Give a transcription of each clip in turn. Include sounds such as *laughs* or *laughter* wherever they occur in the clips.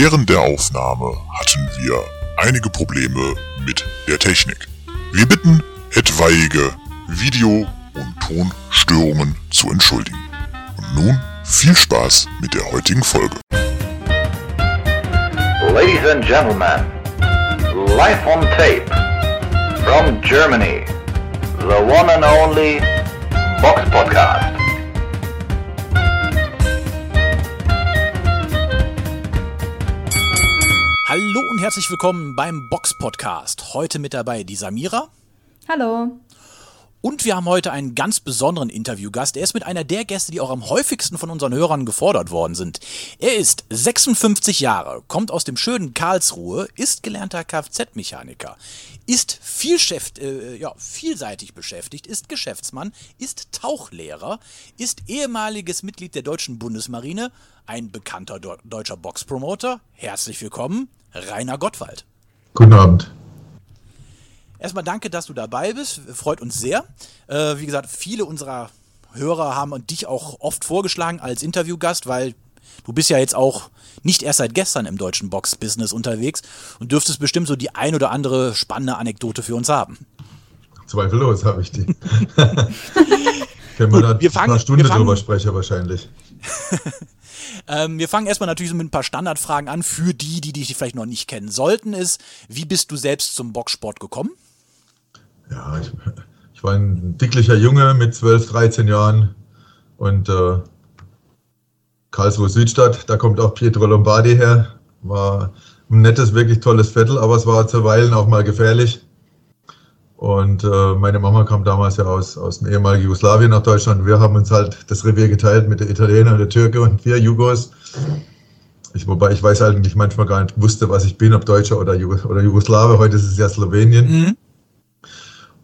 Während der Aufnahme hatten wir einige Probleme mit der Technik. Wir bitten, etwaige Video- und Tonstörungen zu entschuldigen. Und nun viel Spaß mit der heutigen Folge. Ladies and gentlemen, live on tape from Germany, the one and only Box Podcast. Hallo und herzlich willkommen beim Box Podcast. Heute mit dabei die Samira. Hallo. Und wir haben heute einen ganz besonderen Interviewgast. Er ist mit einer der Gäste, die auch am häufigsten von unseren Hörern gefordert worden sind. Er ist 56 Jahre, kommt aus dem schönen Karlsruhe, ist gelernter Kfz-Mechaniker, ist vielschäft, äh, ja, vielseitig beschäftigt, ist Geschäftsmann, ist Tauchlehrer, ist ehemaliges Mitglied der deutschen Bundesmarine, ein bekannter Do deutscher Boxpromoter. Herzlich willkommen, Rainer Gottwald. Guten Abend. Erstmal danke, dass du dabei bist. Freut uns sehr. Äh, wie gesagt, viele unserer Hörer haben dich auch oft vorgeschlagen als Interviewgast, weil du bist ja jetzt auch nicht erst seit gestern im deutschen Box-Business unterwegs und dürftest bestimmt so die ein oder andere spannende Anekdote für uns haben. Zweifellos habe ich die. *laughs* Können wir da wir fangen, eine Stunde wir fangen, drüber sprechen wahrscheinlich. *laughs* ähm, wir fangen erstmal natürlich mit ein paar Standardfragen an für die, die dich vielleicht noch nicht kennen sollten. Ist, wie bist du selbst zum Boxsport gekommen? Ja, ich, ich war ein dicklicher Junge mit 12, 13 Jahren und äh, Karlsruhe Südstadt, da kommt auch Pietro Lombardi her. War ein nettes, wirklich tolles Viertel, aber es war zuweilen auch mal gefährlich. Und äh, meine Mama kam damals ja aus, aus dem ehemaligen Jugoslawien nach Deutschland. Wir haben uns halt das Revier geteilt mit der Italiener und der Türke und vier Jugos. Ich, wobei ich weiß eigentlich manchmal gar nicht wusste, was ich bin, ob Deutscher oder, Jugos oder Jugoslawe. Heute ist es ja Slowenien. Mhm.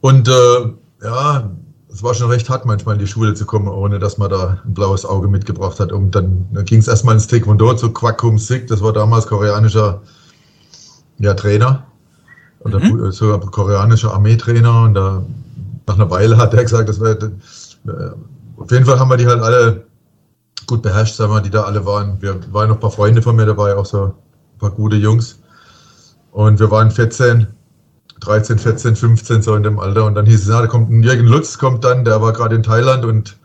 Und äh, ja, es war schon recht hart, manchmal in die Schule zu kommen, ohne dass man da ein blaues Auge mitgebracht hat. Und dann, dann ging es erstmal ins Taekwondo zu Kwakum Sik, das war damals koreanischer ja, Trainer oder Mhm. sogar koreanischer Armeetrainer. Und da, nach einer Weile hat er gesagt, das wäre, äh, auf jeden Fall haben wir die halt alle gut beherrscht, sagen wir, die da alle waren. Wir waren noch ein paar Freunde von mir dabei, auch so ein paar gute Jungs. Und wir waren 14, 13, 14, 15, so in dem Alter. Und dann hieß es, ja, da kommt ein Jürgen Lutz, kommt dann, der war gerade in Thailand und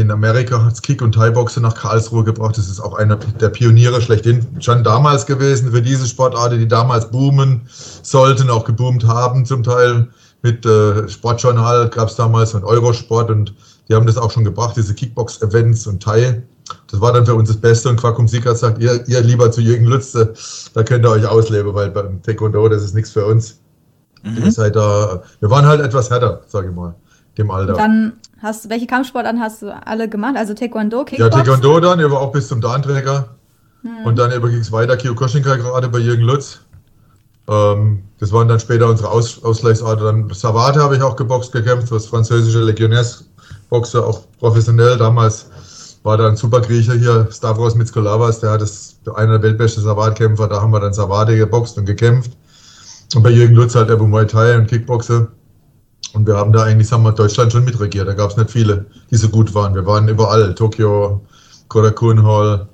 in Amerika hat es Kick- und Thai-Boxen nach Karlsruhe gebracht. Das ist auch einer der Pioniere schlechthin schon damals gewesen für diese Sportarten, die damals boomen sollten, auch geboomt haben zum Teil. Mit äh, Sportjournal gab es damals und Eurosport und die haben das auch schon gebracht, diese Kickbox-Events und Thai. Das war dann für uns das Beste und Quakum Sieger sagt, ihr, ihr lieber zu Jürgen Lutz, da, könnt ihr euch ausleben, weil beim Taekwondo, das ist nichts für uns. Ihr seid da, wir waren halt etwas härter, sage ich mal, dem Alter. Dann hast du, welche Kampfsportarten hast du alle gemacht? Also Taekwondo, Ja, Kickbox? Taekwondo dann, er war auch bis zum Dahnträger. Und dann ging es weiter, Kyokushinkai gerade bei Jürgen Lutz. Ähm, das waren dann später unsere Aus Ausgleichsorte. Dann Savate habe ich auch geboxt, gekämpft, das französische Legionärsboxer, auch professionell. Damals war da ein Supergriecher hier, Stavros Mitskolavas, der hat das, einer der weltbesten Savatkämpfer, da haben wir dann Savate geboxt und gekämpft. Und bei Jürgen Lutz halt eben Muay Thai und Kickboxer. Und wir haben da eigentlich, sagen wir, Deutschland schon mitregiert. Da gab es nicht viele, die so gut waren. Wir waren überall. Tokio, Korakuen Hall,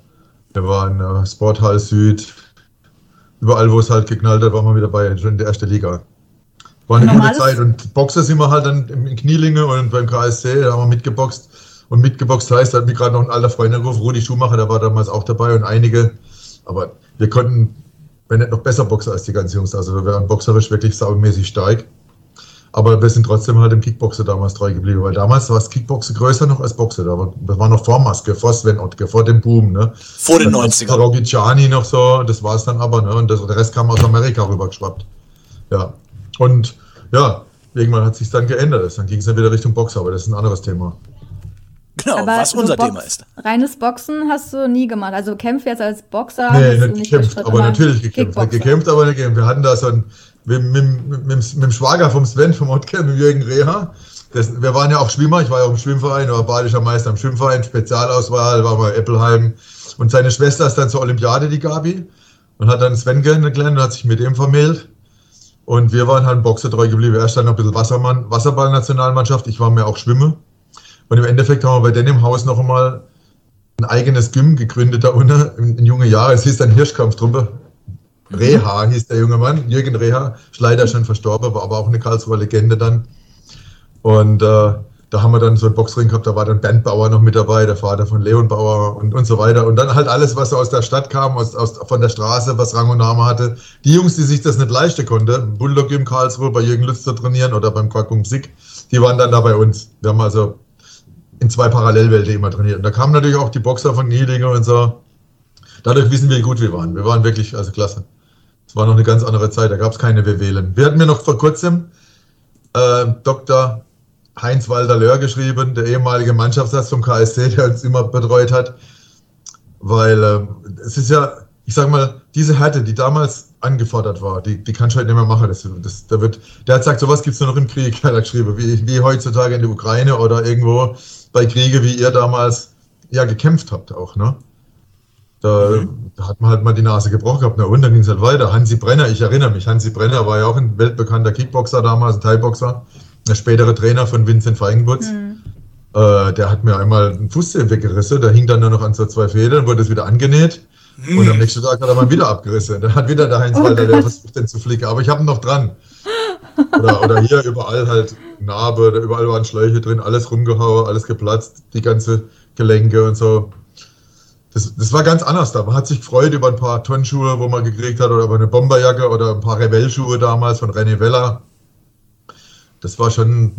wir waren äh, Sporthall Süd. Überall, wo es halt geknallt hat, waren wir wieder bei, schon in der ersten Liga. War eine gute Normales- Zeit. Und Boxer sind wir halt dann in Knielinge und beim KSC, da haben wir mitgeboxt. Und mitgeboxt heißt, da hat mich gerade noch ein alter Freund angerufen, Rudi Schumacher, der war damals auch dabei und einige. Aber wir konnten, wenn nicht noch besser Boxer als die ganzen Jungs. Also wir waren boxerisch wirklich saumäßig stark. Aber wir sind trotzdem halt dem Kickboxer damals treu geblieben, weil damals war das Kickboxer größer noch als Boxer. Da war, das war noch vor Maske, vor Sven Ottke, vor dem Boom. Ne? Vor den Dann war 90ern. Parogiciani noch so, das war es dann aber. Ne? Und das, der Rest kam aus Amerika rübergeschwappt. Ja. Und ja, irgendwann hat sich dann geändert. Dann ging es dann wieder Richtung Boxer, aber das ist ein anderes Thema. Genau, Aber was unser Box- Thema ist. Reines Boxen hast du nie gemacht. Also Kämpfe jetzt als Boxer. Nee, hast du nicht gekämpft, aber natürlich gekämpft. Kickboxer. Gekämpft, aber nicht gekämpft. Wir hatten da so ein, mit, mit, mit, mit, dem Schwager vom Sven, vom Ottke, mit Jürgen Reha. Das, wir waren ja auch Schwimmer, ich war ja auch im Schwimmverein, war badischer Meister im Schwimmverein, Spezialauswahl, war mal Eppelheim. Und seine Schwester ist dann zur Olympiade, die Gabi, und hat dann Sven kennengelernt und hat sich mit ihm vermählt. Und wir waren halt Boxer treu geblieben. Er stand noch ein bisschen Wassermann, Wasserball-Nationalmannschaft, ich war mehr auch Schwimme. Und im Endeffekt haben wir bei denen im Haus noch einmal ein eigenes Gym gegründet da unten in, in junge Jahre. Es hieß dann Hirschkampftruppe. Reha hieß der junge Mann, Jürgen Reha, ist leider schon verstorben, war aber auch eine Karlsruher Legende dann. Und äh, da haben wir dann so einen Boxring gehabt, da war dann Bernd Bauer noch mit dabei, der Vater von Leon Bauer und, und so weiter. Und dann halt alles, was aus der Stadt kam, aus, aus, von der Straße, was Rang und Name hatte. Die Jungs, die sich das nicht leisten konnten, Bulldog im Karlsruhe bei Jürgen Lütz zu trainieren oder beim Quackung Sick, die waren dann da bei uns. Wir haben also in zwei Parallelwelten immer trainiert. Und da kamen natürlich auch die Boxer von Niedlinger und so. Dadurch wissen wir, wie gut wir waren. Wir waren wirklich, also klasse. Es war noch eine ganz andere Zeit, da gab es keine WWlen. Wir hatten mir noch vor kurzem äh, Dr. Heinz Walter Löhr geschrieben, der ehemalige Mannschaftsarzt vom KSC, der uns immer betreut hat. Weil äh, es ist ja, ich sag mal, diese Härte, die damals angefordert war, die, die kannst du halt nicht mehr machen. Das, das, da wird, der hat gesagt, sowas gibt es nur noch im Krieg, *laughs* hat er geschrieben, wie, wie heutzutage in der Ukraine oder irgendwo bei Kriege, wie ihr damals ja gekämpft habt auch, ne? Da, mhm. da, hat man halt mal die Nase gebrochen gehabt. Na und dann ging es halt weiter. Hansi Brenner, ich erinnere mich, Hansi Brenner war ja auch ein weltbekannter Kickboxer damals, ein Thai-Boxer, der spätere Trainer von Vincent Feigenbutz. Mhm. Äh, der hat mir einmal einen Fußzeh weggerissen, der hing dann nur noch an so zwei Federn, wurde es wieder angenäht. Mhm. Und am nächsten Tag hat er mal wieder abgerissen. Dann hat wieder der Heinz oh Walter, der versucht den zu flicken. Aber ich habe ihn noch dran. Oder, oder hier überall halt Narbe, überall waren Schläuche drin, alles rumgehauen, alles geplatzt, die ganze Gelenke und so. Das, das war ganz anders da. Man hat sich gefreut über ein paar Tonschuhe, wo man gekriegt hat, oder über eine Bomberjacke oder ein paar Revell-Schuhe damals von René Vella. Das war schon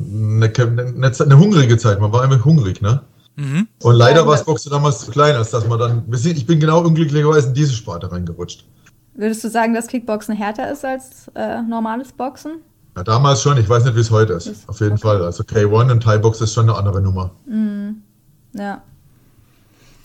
eine, eine, eine, hungrige Zeit. Man war immer hungrig, ne? Mhm. Und leider war das Boxen damals zu klein, als dass man dann. Ich bin genau unglücklicherweise in diese Sparte reingerutscht. Würdest du sagen, dass Kickboxen härter ist als äh, normales Boxen? Ja, damals schon. Ich weiß nicht, wie es heute ist. ist Auf jeden okay. Fall. Also K1 und Thai Box ist schon eine andere Nummer. Mhm. Ja.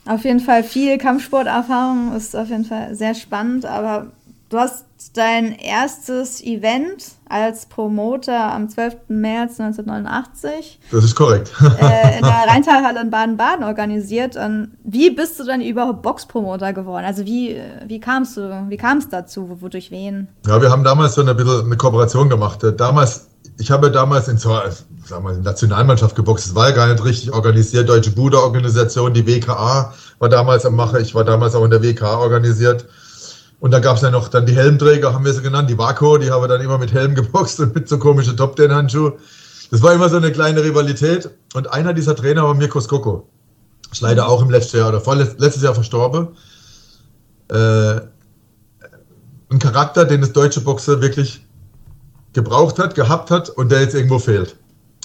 Auf jeden Fall viel Kampfsporterfahrung ist auf jeden Fall sehr spannend, aber du hast dein erstes Event als Promoter am 12. März 1989. Das ist korrekt. äh, in der *laughs* Rheintalhalle in Baden-Baden organisiert. Und wie bist du dann überhaupt Boxpromoter geworden? Also wie, wie kamst du, wie kam es dazu, wodurch wen? Ja, wir haben damals so eine bisschen eine Kooperation gemacht. Damals, ich habe damals in sagen wir, Nationalmannschaft geboxt. Das war gar nicht richtig organisiert. Deutsche Buda-Organisation, die WKA war damals am Mache. Ich war damals auch in der WKA organisiert. Und da gab es ja noch dann die Helmträger, haben wir sie genannt, die Vaco, die haben dann immer mit Helm geboxt und mit so komischen top ten handschuhen Das war immer so eine kleine Rivalität. Und einer dieser Trainer war Mirko Skoko. Ist leider auch im letzten Jahr oder vorletztes Jahr verstorben. Äh, ein Charakter, den das deutsche Boxer wirklich gebraucht hat, gehabt hat und der jetzt irgendwo fehlt.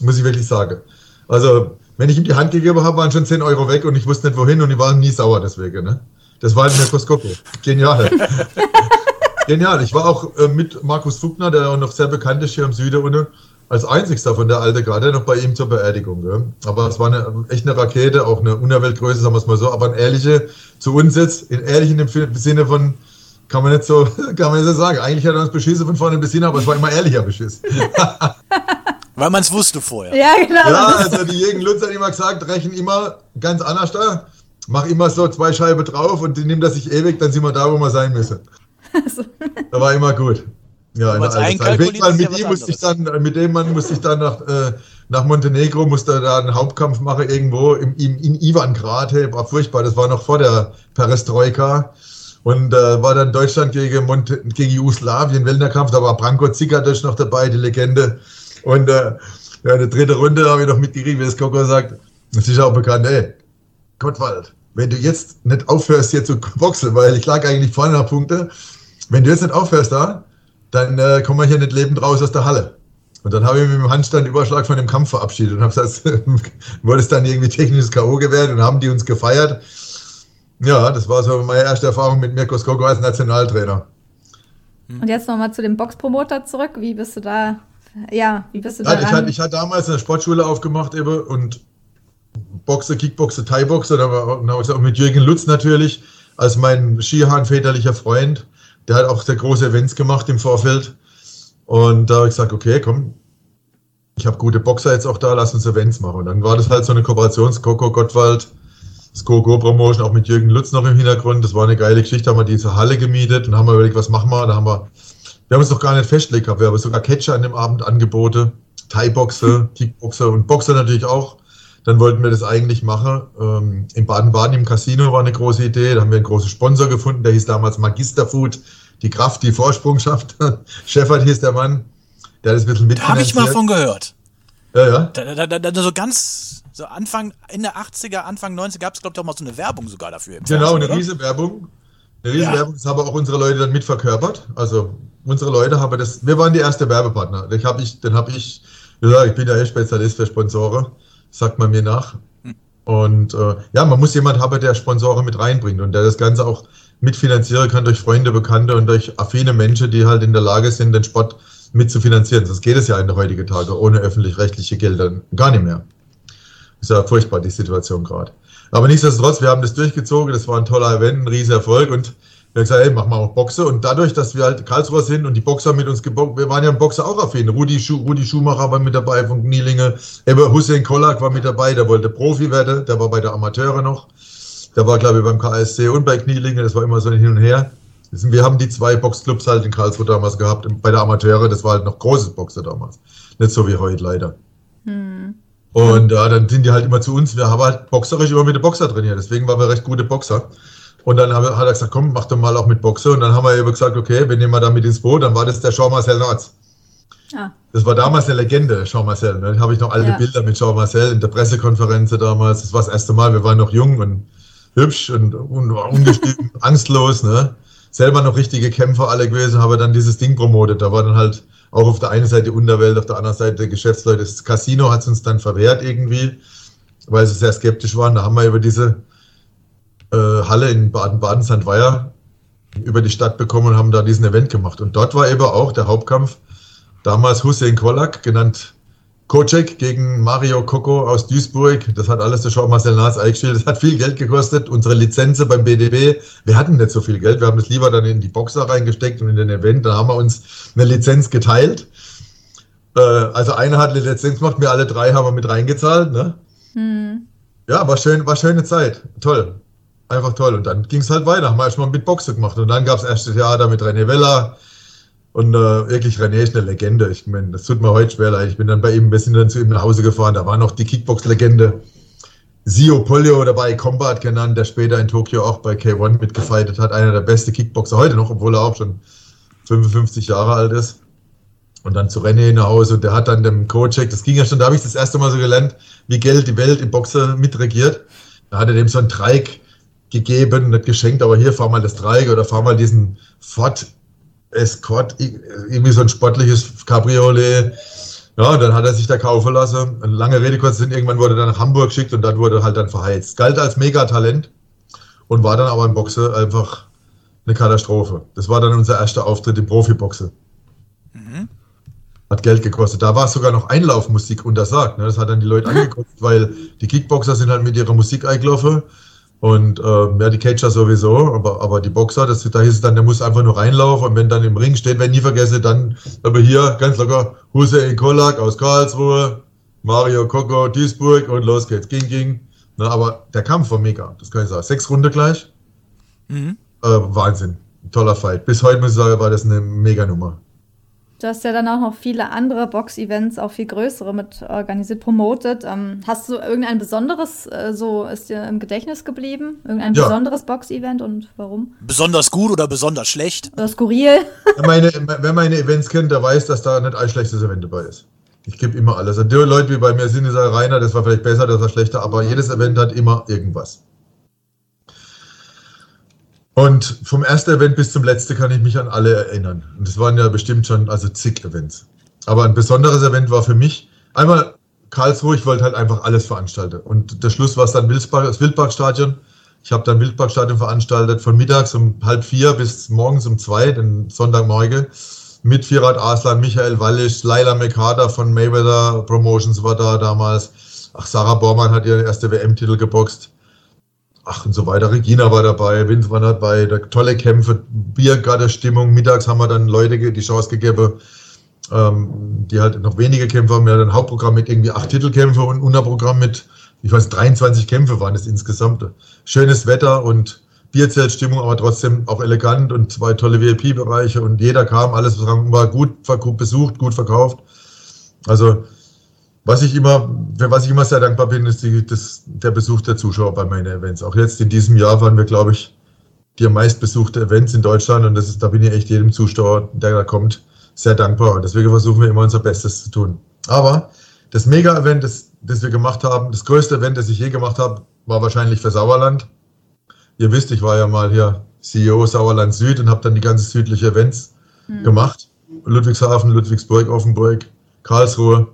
Muss ich wirklich sagen. Also, wenn ich ihm die Hand gegeben habe, waren schon 10 Euro weg und ich wusste nicht wohin und die waren nie sauer deswegen. Ne? Das war ein Mikroskop. Genial. *laughs* Genial. Ich war auch äh, mit Markus Fugner, der auch noch sehr bekannt ist hier im Süden unten, als einzigster von der Alte gerade noch bei ihm zur Beerdigung. Gell? Aber es war eine, echt eine Rakete, auch eine Unerweltgröße, sagen wir es mal so, aber ein ehrliche, zu uns jetzt, in ehrlichen Sinne von, kann man nicht so, *laughs* kann man nicht so sagen. Eigentlich hat er uns beschissen von vorne bis hin, aber es war immer ehrlicher Beschiss. *laughs* Weil man es wusste vorher. Ja, genau. Ja, also die Jürgen Lutz hat immer gesagt, rechnen immer ganz anders da mach immer so zwei Scheiben drauf und die nimmt das sich ewig, dann sind wir da, wo wir sein müssen. *laughs* So. Das war immer gut. Ja, in der Zeit. mit, ihm musste ich dann, mit dem Mann musste ich dann nach, äh, nach Montenegro, musste da einen Hauptkampf machen, irgendwo im, im, in Ivangrad. Hey, war furchtbar, das war noch vor der Perestroika. Und äh, war dann Deutschland gegen, Monte gegen Jugoslawien, Wellnerkampf, da war Branko Zikatic noch dabei, die Legende. Und äh, ja, in der dritten Runde habe ich noch mitgekriegt, wie das Koko sagt. Das ist auch bekannt, ey, Gottwald, wenn du jetzt nicht aufhörst, hier zu boxen, weil ich lag eigentlich vorne nach Punkte, wenn du jetzt nicht aufhörst da, dann äh, kommen wir hier nicht lebend raus aus der Halle. Und dann habe ich mit dem Handstand Überschlag von dem Kampf verabschiedet und habe gesagt, *laughs* wurde es dann irgendwie technisches K.O. gewährt und haben die uns gefeiert. Ja, das war so meine erste Erfahrung mit Mirko Skoko als Nationaltrainer. Und jetzt nochmal zu dem Boxpromoter zurück. Wie bist du da? Ja, wie bist du da? Ich hatte, ich hatte damals eine Sportschule aufgemacht eben und Boxer, Kickboxer, Thai-Boxer, da war auch mit Jürgen Lutz natürlich, als mein Skihan väterlicher Freund. Der hat auch sehr große Events gemacht im Vorfeld. Und da habe ich gesagt, okay, komm, ich habe gute Boxer jetzt auch da, lass uns Events machen. Und dann war das halt so eine Kooperation, Skoko Gottwald, Skoko Promotion, auch mit Jürgen Lutz noch im Hintergrund. Das war eine geile Geschichte, haben wir diese Halle gemietet und haben wir überlegt, was machen wir. Da haben wir, wir haben uns noch gar nicht festgelegt gehabt, wir haben sogar Catcher an dem Abend angeboten, Thai-Boxer, Kickboxer und Boxer natürlich auch. Dann wollten wir das eigentlich machen. Ähm, in Baden-Baden im Casino war eine große Idee. Da haben wir einen großen Sponsor gefunden, der hieß damals Magisterfood. Die Kraft, die Vorsprung schafft. *laughs* Shepard hieß der Mann. Der hat das ein bisschen Da habe ich mal von gehört. Ja, ja. Da, da, da, so ganz, so Anfang, Ende 80er, Anfang 90er gab es, glaube ich, auch mal so eine Werbung sogar dafür. Genau, Fernsehen, eine oder? riese Werbung. Eine riese Ja. Werbung, das haben auch unsere Leute dann mitverkörpert. Also unsere Leute haben das, wir waren die erste Werbepartner. Den habe ich, den habe ich, ja, ich bin ja eh Spezialist für Sponsoren, sagt man mir nach. Und äh, ja, man muss jemand haben, der Sponsoren mit reinbringt und der das Ganze auch mitfinanzieren kann durch Freunde, Bekannte und durch affine Menschen, die halt in der Lage sind, den Sport mitzufinanzieren. Das geht es ja in der heutigen Tage ohne öffentlich-rechtliche Gelder gar nicht mehr. Ist ja furchtbar, die Situation gerade. Aber nichtsdestotrotz, wir haben das durchgezogen, das war ein toller Event, ein riesiger Erfolg und wir haben gesagt, hey, mach mal auch Boxe. Und dadurch, dass wir halt Karlsruher sind und die Boxer mit uns geboxt, wir waren ja im Boxer auch affin. Rudi, Schu Rudi Schumacher war mit dabei von Knielinge, Ebbe Hussein Kollak war mit dabei, der wollte Profi werden, der war bei der Amateure noch. Der war, glaube ich, beim KSC und bei Knielinge, das war immer so ein Hin und Her. Wir haben die zwei Boxclubs halt in Karlsruhe damals gehabt, bei der Amateure, das war halt noch großes Boxer damals. Nicht so wie heute leider. Und ja, dann sind die halt immer zu uns. Wir haben halt boxerisch immer mit den Boxer trainiert. Deswegen waren wir recht gute Boxer. Und dann haben wir- hat er gesagt, komm, mach doch mal auch mit Boxer. Und dann haben wir eben gesagt, okay, wir nehmen wir da mit ins Boot. Dann war das der Jean-Marcel Norz. Ah. Das war damals eine Legende, Jean-Marcel. Ne? Da habe ich noch alte Ja. Bilder mit Jean-Marcel in der Pressekonferenz damals. Das war das erste Mal. Wir waren noch jung und hübsch und un ungestüm, *laughs* angstlos. Ne? Selber noch richtige Kämpfer alle gewesen, habe dann dieses Ding promotet. Da war dann halt auch auf der einen Seite Unterwelt, auf der anderen Seite Geschäftsleute. Das Casino hat es uns dann verwehrt irgendwie, weil sie sehr skeptisch waren. Da haben wir über diese äh, Halle in Baden-Baden, St. Weiher, über die Stadt bekommen und haben da diesen Event gemacht. Und dort war eben auch der Hauptkampf damals Hussein Kolak, genannt Kocek gegen Mario Coco aus Duisburg. Das hat alles der Jean-Marcel Naas eingestellt. Das hat viel Geld gekostet. Unsere Lizenzen beim BDB, wir hatten nicht so viel Geld. Wir haben das lieber dann in die Boxer reingesteckt und in den Event. Dann haben wir uns eine Lizenz geteilt. Äh, also einer hat eine Lizenz gemacht, wir alle drei haben wir mit reingezahlt. Ne? Ja, war schön, war schöne Zeit. Toll. Einfach toll. Und dann ging es halt weiter. Haben wir erstmal mit Boxen gemacht. Und dann gab es erste Theater mit René Weller. Und äh, wirklich, René ist eine Legende. Ich meine, das tut mir heute schwer leid. Ich bin dann bei ihm, wir sind dann zu ihm nach Hause gefahren. Da war noch die Kickbox-Legende Sio Polio dabei, Combat genannt, der später in Tokio auch bei K1 mitgefightet hat. Einer der beste Kickboxer heute noch, obwohl er auch schon 55 Jahre alt ist. Und dann zu René nach Hause und der hat dann dem Coach, das ging ja schon, da habe ich das erste Mal so gelernt, wie Geld die Welt im Boxer mitregiert. Da hat er dem so einen Dreieck gegeben, nicht geschenkt, aber hier fahr mal das Dreieck oder fahr mal diesen Ford Escort, irgendwie so ein sportliches Cabriolet. Ja, dann hat er sich da kaufen lassen. Eine lange Rede kurz sind, irgendwann wurde er dann nach Hamburg geschickt und dort wurde er halt dann verheizt. Galt als Megatalent und war dann aber im Boxen einfach eine Katastrophe. Das war dann unser erster Auftritt im Profiboxen. Hat Geld gekostet. Da war sogar noch Einlaufmusik untersagt. Ne? Das hat dann die Leute *laughs* angekotzt, weil die Kickboxer sind halt mit ihrer Musik eingelaufen. Und ähm, ja, die Catcher sowieso, aber, aber die Boxer, das, da hieß es dann, der muss einfach nur reinlaufen und wenn dann im Ring steht, wenn nie vergesse, dann aber hier ganz locker Hussein Kolak aus Karlsruhe, Mario Coco, Duisburg und los geht's. Ging, ging. Na, aber der Kampf war mega, das kann ich sagen. Sechs Runde gleich. Mhm. Äh, Wahnsinn. Toller Fight. Bis heute muss ich sagen, war das eine mega Nummer. Du hast ja dann auch noch viele andere Box-Events, auch viel größere mit organisiert, promotet. Ähm, hast du irgendein besonderes, äh, so ist dir im Gedächtnis geblieben? Irgendein Ja. besonderes Box-Event und warum? Besonders gut oder besonders schlecht? Oder skurril? *laughs* Wer meine, wer meine Events kennt, der weiß, dass da nicht ein schlechtes Event dabei ist. Ich gebe immer alles. Die Leute wie bei mir sind, die sagen, Rainer, das war vielleicht besser, das war schlechter, aber jedes Event hat immer irgendwas. Und vom ersten Event bis zum letzten kann ich mich an alle erinnern. Und das waren ja bestimmt schon also zig Events. Aber ein besonderes Event war für mich einmal Karlsruhe, ich wollte halt einfach alles veranstalten. Und der Schluss war es dann Wilsbach, das Wildparkstadion. Ich habe dann Wildparkstadion veranstaltet von mittags um halb vier bis morgens um zwei, den Sonntagmorgen. Mit Firat Aslan, Michael Wallisch, Laila Mekada von Mayweather Promotions war da damals. Ach, Sarah Bormann hat ihren ersten WM-Titel geboxt. Ach, und so weiter. Regina war dabei, Vince war dabei, da, tolle Kämpfe, Biergartenstimmung. Mittags haben wir dann Leute die Chance gegeben, ähm, die halt noch wenige Kämpfe haben. Wir hatten ein Hauptprogramm mit irgendwie acht Titelkämpfe und ein Unterprogramm mit, ich weiß, 23 Kämpfe waren es insgesamt. Schönes Wetter und Bierzeltstimmung, aber trotzdem auch elegant und zwei tolle VIP-Bereiche und jeder kam, alles war gut besucht, gut verkauft. Also Was ich immer, für was ich immer sehr dankbar bin, ist die, das, der Besuch der Zuschauer bei meinen Events. Auch jetzt in diesem Jahr waren wir, glaube ich, die am meistbesuchte Events in Deutschland und das ist, da bin ich echt jedem Zuschauer, der da kommt, sehr dankbar. Und deswegen versuchen wir immer unser Bestes zu tun. Aber das Mega-Event, das, das wir gemacht haben, das größte Event, das ich je gemacht habe, war wahrscheinlich für Sauerland. Ihr wisst, ich war ja mal hier CEO Sauerland Süd und habe dann die ganze südliche Events mhm. gemacht. Ludwigshafen, Ludwigsburg, Offenburg, Karlsruhe.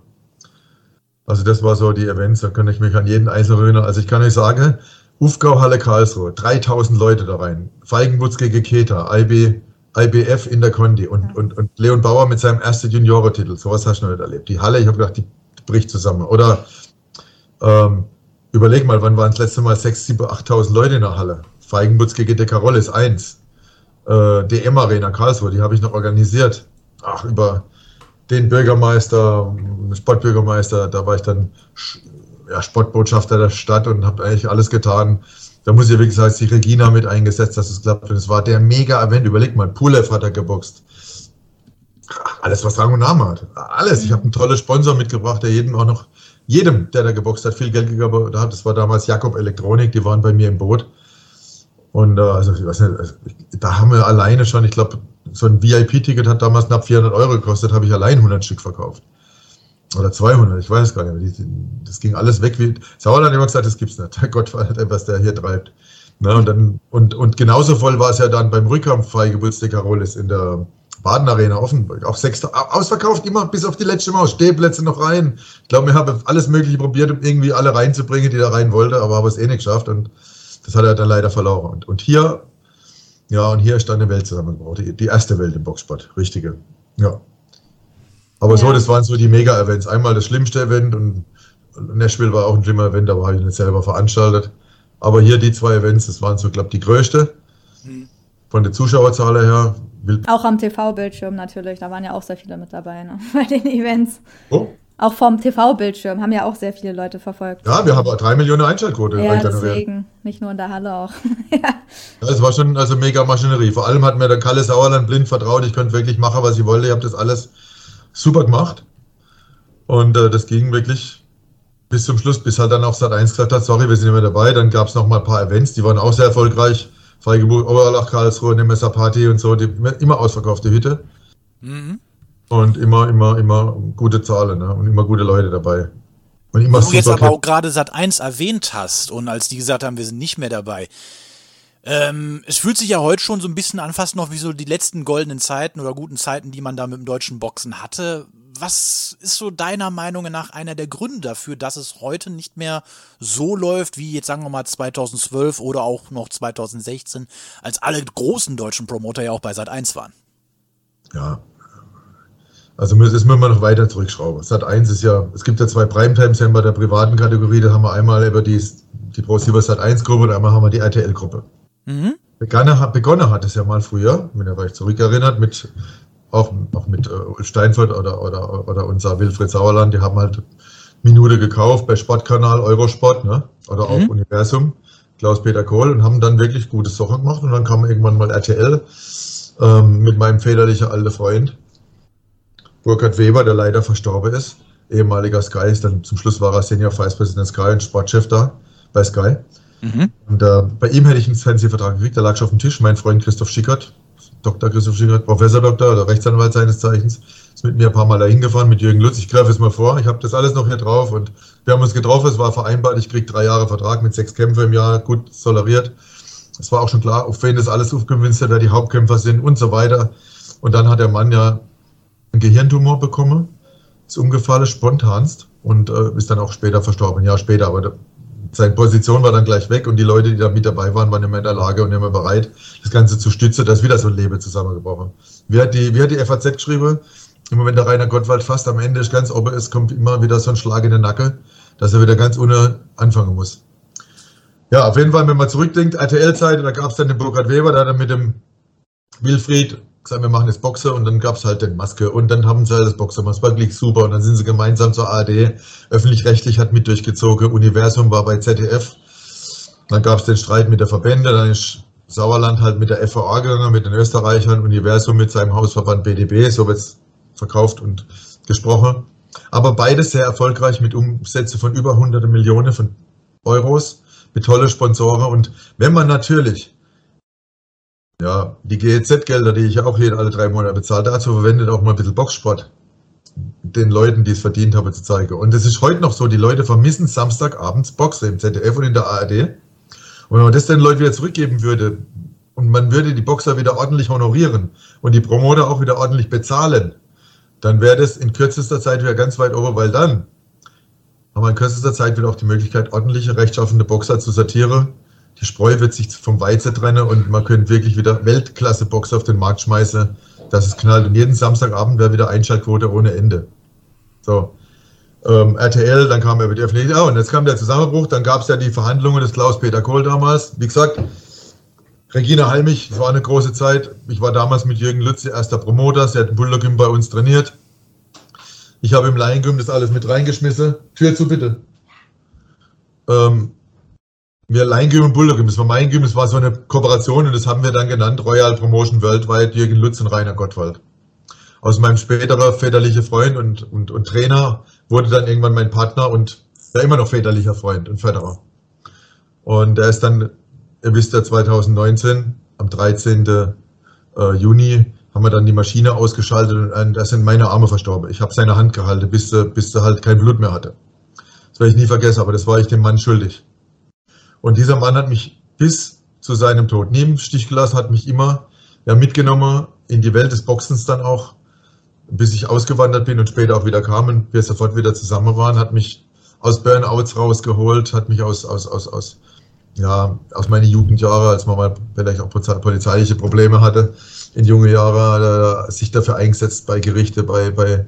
Also das war so die Events, da kann ich mich an jeden Einzelnen erinnern. Also ich kann euch sagen, Ufgau Halle Karlsruhe, 3000 Leute da rein. Feigenwutz gegen Keta, IB, IBF in der Kondi und, und, und Leon Bauer mit seinem ersten Juniorentitel. Sowas hast du noch nicht erlebt. Die Halle, ich habe gedacht, die bricht zusammen. Oder ähm, überleg mal, wann waren das letzte Mal 6, 7, 8.000 Leute in der Halle? Feigenbutz gegen ist eins. Äh, DM Arena Karlsruhe, die habe ich noch organisiert. Ach, über den Bürgermeister, Sportbürgermeister, da war ich dann ja, Sportbotschafter der Stadt und habe eigentlich alles getan. Da muss ich wirklich sagen, die Regina mit eingesetzt, dass es klappt. Und es war der Mega-Event. Überleg mal, Pulev hat er geboxt. Alles, was Rang und Name hat. Alles. Ich habe einen tollen Sponsor mitgebracht, der jedem auch noch, jedem, der da geboxt hat, viel Geld gegeben hat. Das war damals Jakob Elektronik, die waren bei mir im Boot. Und äh, also, ich weiß nicht, also, da haben wir alleine schon, ich glaube, so ein VIP-Ticket hat damals knapp 400 Euro gekostet, habe ich allein 100 Stück verkauft. Oder 200, ich weiß gar nicht mehr. Das ging alles weg. Wie, Sauerland hat immer gesagt, das gibt's nicht. *laughs* Der Gott war nicht, was der hier treibt. Ne, und, dann, und, und genauso voll war es ja dann beim Rückkampf Freigeburts de Carolis in der Baden Arena Offenburg. Auch sechs, ausverkauft immer bis auf die letzte Maus. Stehplätze noch rein. Ich glaube, wir haben alles Mögliche probiert, um irgendwie alle reinzubringen, die da rein wollten, aber haben es eh nicht geschafft. Und das hat er dann leider verloren. Und, und hier, ja, und hier ist dann eine Welt zusammengebaut. Die, die erste Welt im Boxsport. Richtige. Ja. Aber ja. so, das waren so die Mega-Events. Einmal das schlimmste Event und Nashville war auch ein schlimmer Event, da war ich nicht selber veranstaltet. Aber hier die zwei Events, das waren so, glaube ich, die größte. Mhm. Von der Zuschauerzahl her. Auch am TV-Bildschirm natürlich, da waren ja auch sehr viele mit dabei ne? *laughs* bei den Events. Oh, auch vom TV-Bildschirm haben ja auch sehr viele Leute verfolgt. Ja, wir haben drei Millionen Einschaltquote. Ja, deswegen. Nicht nur in der Halle auch. *laughs* ja. Das war schon also mega Maschinerie. Vor allem hat mir der Kalle Sauerland blind vertraut. Ich könnte wirklich machen, was ich wollte. Ich habe das alles super gemacht. Und äh, das ging wirklich bis zum Schluss, bis halt dann auch Sat 1 gesagt hat, sorry, wir sind nicht mehr dabei. Dann gab es noch mal ein paar Events, die waren auch sehr erfolgreich. Freigeburg, Oberlach, Karlsruhe, Nemesser Party und so, die immer ausverkaufte Hütte. Mhm. Und immer, immer, immer gute Zahlen ne? und immer gute Leute dabei. Und immer Wo du jetzt aber auch gerade Sat 1 erwähnt hast und als die gesagt haben, wir sind nicht mehr dabei. Ähm, es fühlt sich ja heute schon so ein bisschen an, fast noch wie so die letzten goldenen Zeiten oder guten Zeiten, die man da mit dem deutschen Boxen hatte. Was ist so deiner Meinung nach einer der Gründe dafür, dass es heute nicht mehr so läuft wie jetzt sagen wir mal 2012 oder auch noch 2016, als alle großen deutschen Promoter ja auch bei Sat 1 waren? Ja, also das müssen wir noch weiter zurückschrauben. Sat 1 ist ja, es gibt ja zwei Primetime-Sender der privaten Kategorie, da haben wir einmal über die, die ProSieben Sat 1 Gruppe und einmal haben wir die RTL-Gruppe. Mhm. Begonnen, hat, begonnen hat es ja mal früher, wenn ihr euch zurückerinnert, mit auch, auch mit äh, Steinfurt oder, oder, oder unser Wilfried Sauerland, die haben halt Minute gekauft bei Sportkanal Eurosport, ne? Oder auch mhm. Universum, Klaus-Peter Kohl und haben dann wirklich gute Sachen gemacht und dann kam irgendwann mal RTL ähm, mit meinem väterlichen alten Freund Burkhard Weber, der leider verstorben ist, ehemaliger Sky, ist dann zum Schluss war er Senior Vice President Sky und Sportchef da bei Sky. Mhm. Und äh, bei ihm hätte ich einen Fernsehvertrag gekriegt, der lag schon auf dem Tisch. Mein Freund Christoph Schickert, Dr. Christoph Schickert, Professor Doktor oder Rechtsanwalt seines Zeichens, ist mit mir ein paar Mal dahin gefahren mit Jürgen Lutz. Ich greife es mal vor, ich habe das alles noch hier drauf und wir haben uns getroffen, es war vereinbart, ich kriege drei Jahre Vertrag mit sechs Kämpfen im Jahr, gut toleriert. Es war auch schon klar, auf wen das alles aufgewinnt wer die Hauptkämpfer sind und so weiter. Und dann hat der Mann ja einen Gehirntumor bekommen, ist umgefallen, spontanst und äh, ist dann auch später verstorben, Jahr später. Aber der, seine Position war dann gleich weg und die Leute, die da mit dabei waren, waren immer in der Lage und immer bereit, das Ganze zu stützen. Da ist wieder so ein Leben zusammengebrochen. Wie hat die, wie hat die FAZ geschrieben? Immer wenn der Rainer Gottwald fast am Ende ist, ganz oben ist, kommt immer wieder so ein Schlag in den Nacken, dass er wieder ganz ohne anfangen muss. Ja, auf jeden Fall, wenn man zurückdenkt, RTL-Zeit, da gab es dann den Burkhard Weber, der dann mit dem Wilfried gesagt, wir machen das Boxer und dann gab es halt den Maske und dann haben sie halt das Boxer gemacht. Es war wirklich super und dann sind sie gemeinsam zur ARD. Öffentlich-rechtlich hat mit durchgezogen. Universum war bei ZDF. Dann gab es den Streit mit der Verbände. Dann ist Sauerland halt mit der FVA gegangen, mit den Österreichern. Universum mit seinem Hausverband BDB. So wird es verkauft und gesprochen. Aber beides sehr erfolgreich mit Umsätzen von über hunderte Millionen von Euros, mit tolle Sponsoren. Und wenn man natürlich ja, die GEZ-Gelder, die ich auch hier alle drei Monate bezahle, dazu verwendet auch mal ein bisschen Boxsport den Leuten, die es verdient haben, zu zeigen. Und es ist heute noch so, die Leute vermissen Samstagabends Boxen im ZDF und in der ARD. Und wenn man das den Leuten wieder zurückgeben würde und man würde die Boxer wieder ordentlich honorieren und die Promoter auch wieder ordentlich bezahlen, dann wäre das in kürzester Zeit wieder ganz weit oben, weil dann haben wir in kürzester Zeit wieder auch die Möglichkeit, ordentliche, rechtschaffende Boxer zu sortieren. Die Spreu wird sich vom Weizen trennen und man könnte wirklich wieder Weltklasse-Boxer auf den Markt schmeißen, dass es knallt. Und jeden Samstagabend wäre wieder Einschaltquote ohne Ende. So. Ähm, RTL, dann kam er mit öffentlich, oh, und jetzt kam der Zusammenbruch, dann gab es ja die Verhandlungen des Klaus-Peter Kohl damals. Wie gesagt, Regina Halmich, es war eine große Zeit. Ich war damals mit Jürgen Lütz erster Promoter. Sie hat im Bullergym bei uns trainiert. Ich habe im Laiengym das alles mit reingeschmissen. Tür zu, bitte. Ähm, wir Laiengym und Bullergym, das war mein Gym, das war so eine Kooperation und das haben wir dann genannt Royal Promotion Worldwide, Jürgen Lutz und Rainer Gottwald. Aus meinem späterer väterlicher Freund und, und, und Trainer wurde dann irgendwann mein Partner und ja immer noch väterlicher Freund und Förderer. Und er ist dann, ihr wisst ja, 2019, am 13. Äh, Juni, haben wir dann die Maschine ausgeschaltet und da sind meine Arme verstorben. Ich habe seine Hand gehalten, bis er, bis er halt kein Blut mehr hatte. Das werde ich nie vergessen, aber das war ich dem Mann schuldig. Und dieser Mann hat mich bis zu seinem Tod nie im Stich gelassen, hat mich immer ja, mitgenommen in die Welt des Boxens dann auch, bis ich ausgewandert bin und später auch wieder kam und wir sofort wieder zusammen waren, hat mich aus Burnouts rausgeholt, hat mich aus, aus, aus, aus, ja, aus meinen Jugendjahren, als man mal vielleicht auch polizeiliche Probleme hatte, in junge Jahre sich dafür eingesetzt bei Gerichte, bei, bei,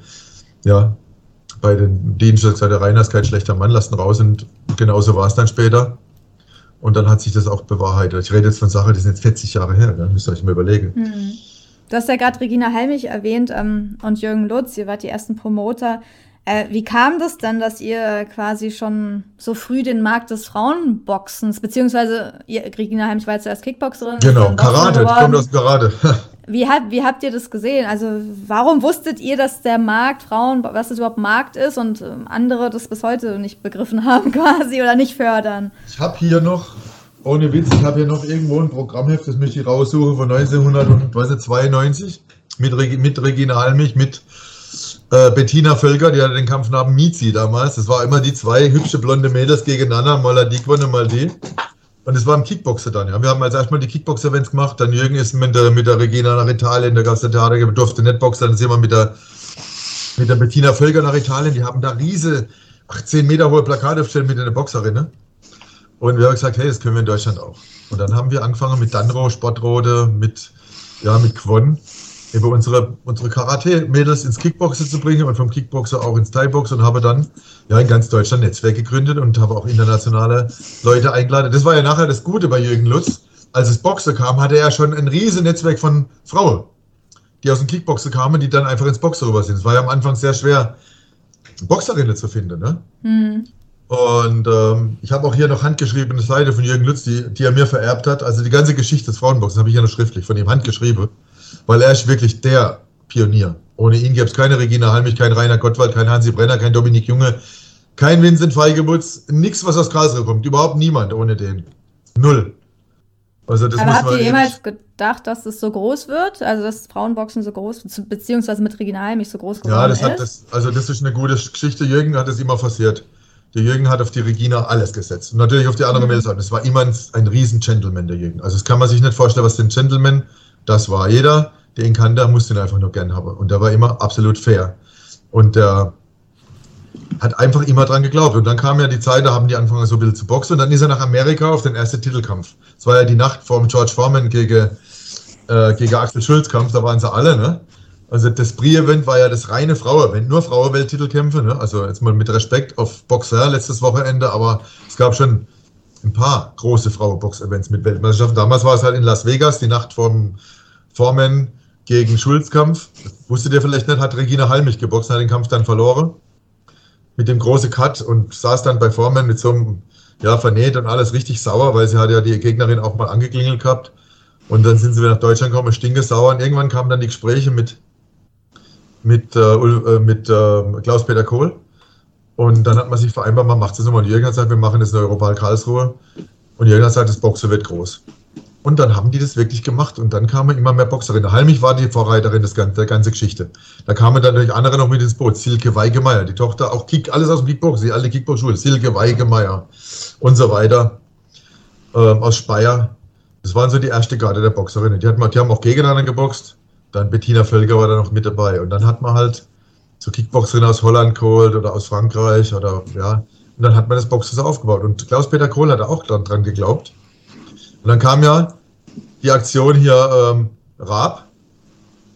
ja, bei den Diensten gesagt, der ist kein schlechter Mann, lasst ihn raus und genauso war es dann später. Und dann hat sich das auch bewahrheitet. Ich rede jetzt von Sachen, die sind jetzt 40 Jahre her, ne? müsst ihr euch mal überlegen. Mhm. Du hast ja gerade Regina Helmich erwähnt ähm, und Jürgen Lutz, ihr wart die ersten Promoter. Äh, wie kam das dann, dass ihr quasi schon so früh den Markt des Frauenboxens, beziehungsweise ihr, Regina Heimlich war zuerst Kickboxerin? Genau, Karate, die kommt aus Karate. *laughs* wie, hat, wie habt ihr das gesehen? Also warum wusstet ihr, dass der Markt Frauen, was das überhaupt Markt ist und ähm, andere das bis heute nicht begriffen *laughs* haben quasi oder nicht fördern? Ich habe hier noch, ohne Witz, ich habe hier noch irgendwo ein Programmheft, das möchte ich raussuchen von 1992 mit, mit Regina Halmich, mit äh, Bettina Völker, die hatte den Kampfnamen Mizi damals. Das war immer die zwei hübsche blonde Mädels gegeneinander, mal die gewonnen, mal die. Und es war im Kickboxer dann, ja. Wir haben als erstmal die Kickboxer-Events gemacht, dann Jürgen ist mit der, mit der Regina nach Italien, da gab es der Theater, durfte nicht boxen, dann sind wir mit der, mit der Bettina Völker nach Italien, die haben da riese 18 Meter hohe Plakate aufgestellt mit einer Boxerin, ne? Und wir haben gesagt, hey, das können wir in Deutschland auch. Und dann haben wir angefangen mit Danro, Sportrode, mit, ja, mit Quon über unsere, unsere Karate-Mädels ins Kickboxen zu bringen und vom Kickboxer auch ins Thai-Boxen und habe dann ja in ganz Deutschland Netzwerk gegründet und habe auch internationale Leute eingeladen. Das war ja nachher das Gute bei Jürgen Lutz. Als es Boxen kam, hatte er schon ein riesen Netzwerk von Frauen, die aus dem Kickboxen kamen, die dann einfach ins Boxen rüber sind. Es war ja am Anfang sehr schwer, Boxerinnen zu finden. Ne? Mhm. Und ähm, ich habe auch hier noch handgeschriebene Seite von Jürgen Lutz, die, die er mir vererbt hat. Also die ganze Geschichte des Frauenboxens habe ich ja noch schriftlich von ihm handgeschrieben weil er ist wirklich der Pionier. Ohne ihn gäbe es keine Regina Halmich, kein Rainer Gottwald, kein Hansi Brenner, kein Dominik Junge, kein Vincent Feigebutz, nichts, was aus Karlsruhe kommt. Überhaupt niemand ohne den. Null. Also das Aber habt ihr jemals gedacht, dass es so groß wird? Also dass Frauenboxen so groß, beziehungsweise mit Regina Halmich so groß geworden Ja, das hat das, also das ist eine gute Geschichte. Jürgen hat es immer forciert. Der Jürgen hat auf die Regina alles gesetzt. Und natürlich auf die anderen mhm. Mädels. Das war immer ein, ein riesen Gentleman, der Jürgen. Also das kann man sich nicht vorstellen, was den Gentleman das war jeder, der ihn kannte, musste ihn einfach nur gern haben. Und der war immer absolut fair. Und der hat einfach immer dran geglaubt. Und dann kam ja die Zeit, da haben die angefangen so ein bisschen zu boxen. Und dann ist er nach Amerika auf den ersten Titelkampf. Das war ja die Nacht vor dem George Foreman gegen, äh, gegen Axel Schulz Kampf, da waren sie alle, ne? Also das Brie-Event war ja das reine Frauenevent, nur Frauenwelttitelkämpfe, ne? Also jetzt mal mit Respekt auf Boxer letztes Wochenende, aber es gab schon ein paar große Frauenbox-Events mit Weltmeisterschaften. Damals war es halt in Las Vegas, die Nacht vom Foreman gegen Schulz-Kampf. Wusstet ihr vielleicht nicht, hat Regina Halmich geboxt, hat den Kampf dann verloren. Mit dem großen Cut und saß dann bei Foreman mit so einem, ja, vernäht und alles richtig sauer, weil sie hat ja die Gegnerin auch mal angeklingelt gehabt. Und dann sind sie wieder nach Deutschland gekommen, stinkesauer. Und irgendwann kamen dann die Gespräche mit, mit, äh, mit äh, Klaus-Peter Kohl. Und dann hat man sich vereinbart, man macht es nochmal. Und Jürgen hat gesagt, wir machen das in Europal Karlsruhe. Und Jürgen hat gesagt, das Boxen wird groß. Und dann haben die das wirklich gemacht. Und dann kamen immer mehr Boxerinnen. Halmich war die Vorreiterin des, der ganzen Geschichte. Da kamen dann natürlich andere noch mit ins Boot. Silke Weigemeier, die Tochter, auch Kick, alles aus dem Kickbox, die alte Kickbox-Schule. Silke Weigemeier und so weiter. Ähm, aus Speyer. Das waren so die erste Garde der Boxerinnen. Die, hat die haben auch gegeneinander geboxt. Dann Bettina Völker war da noch mit dabei. Und dann hat man halt so Kickboxerinnen aus Holland geholt oder aus Frankreich oder ja. Und dann hat man das Boxen so aufgebaut. Und Klaus-Peter Kohl hat auch dran, dran geglaubt. Und dann kam ja die Aktion hier ähm, Raab.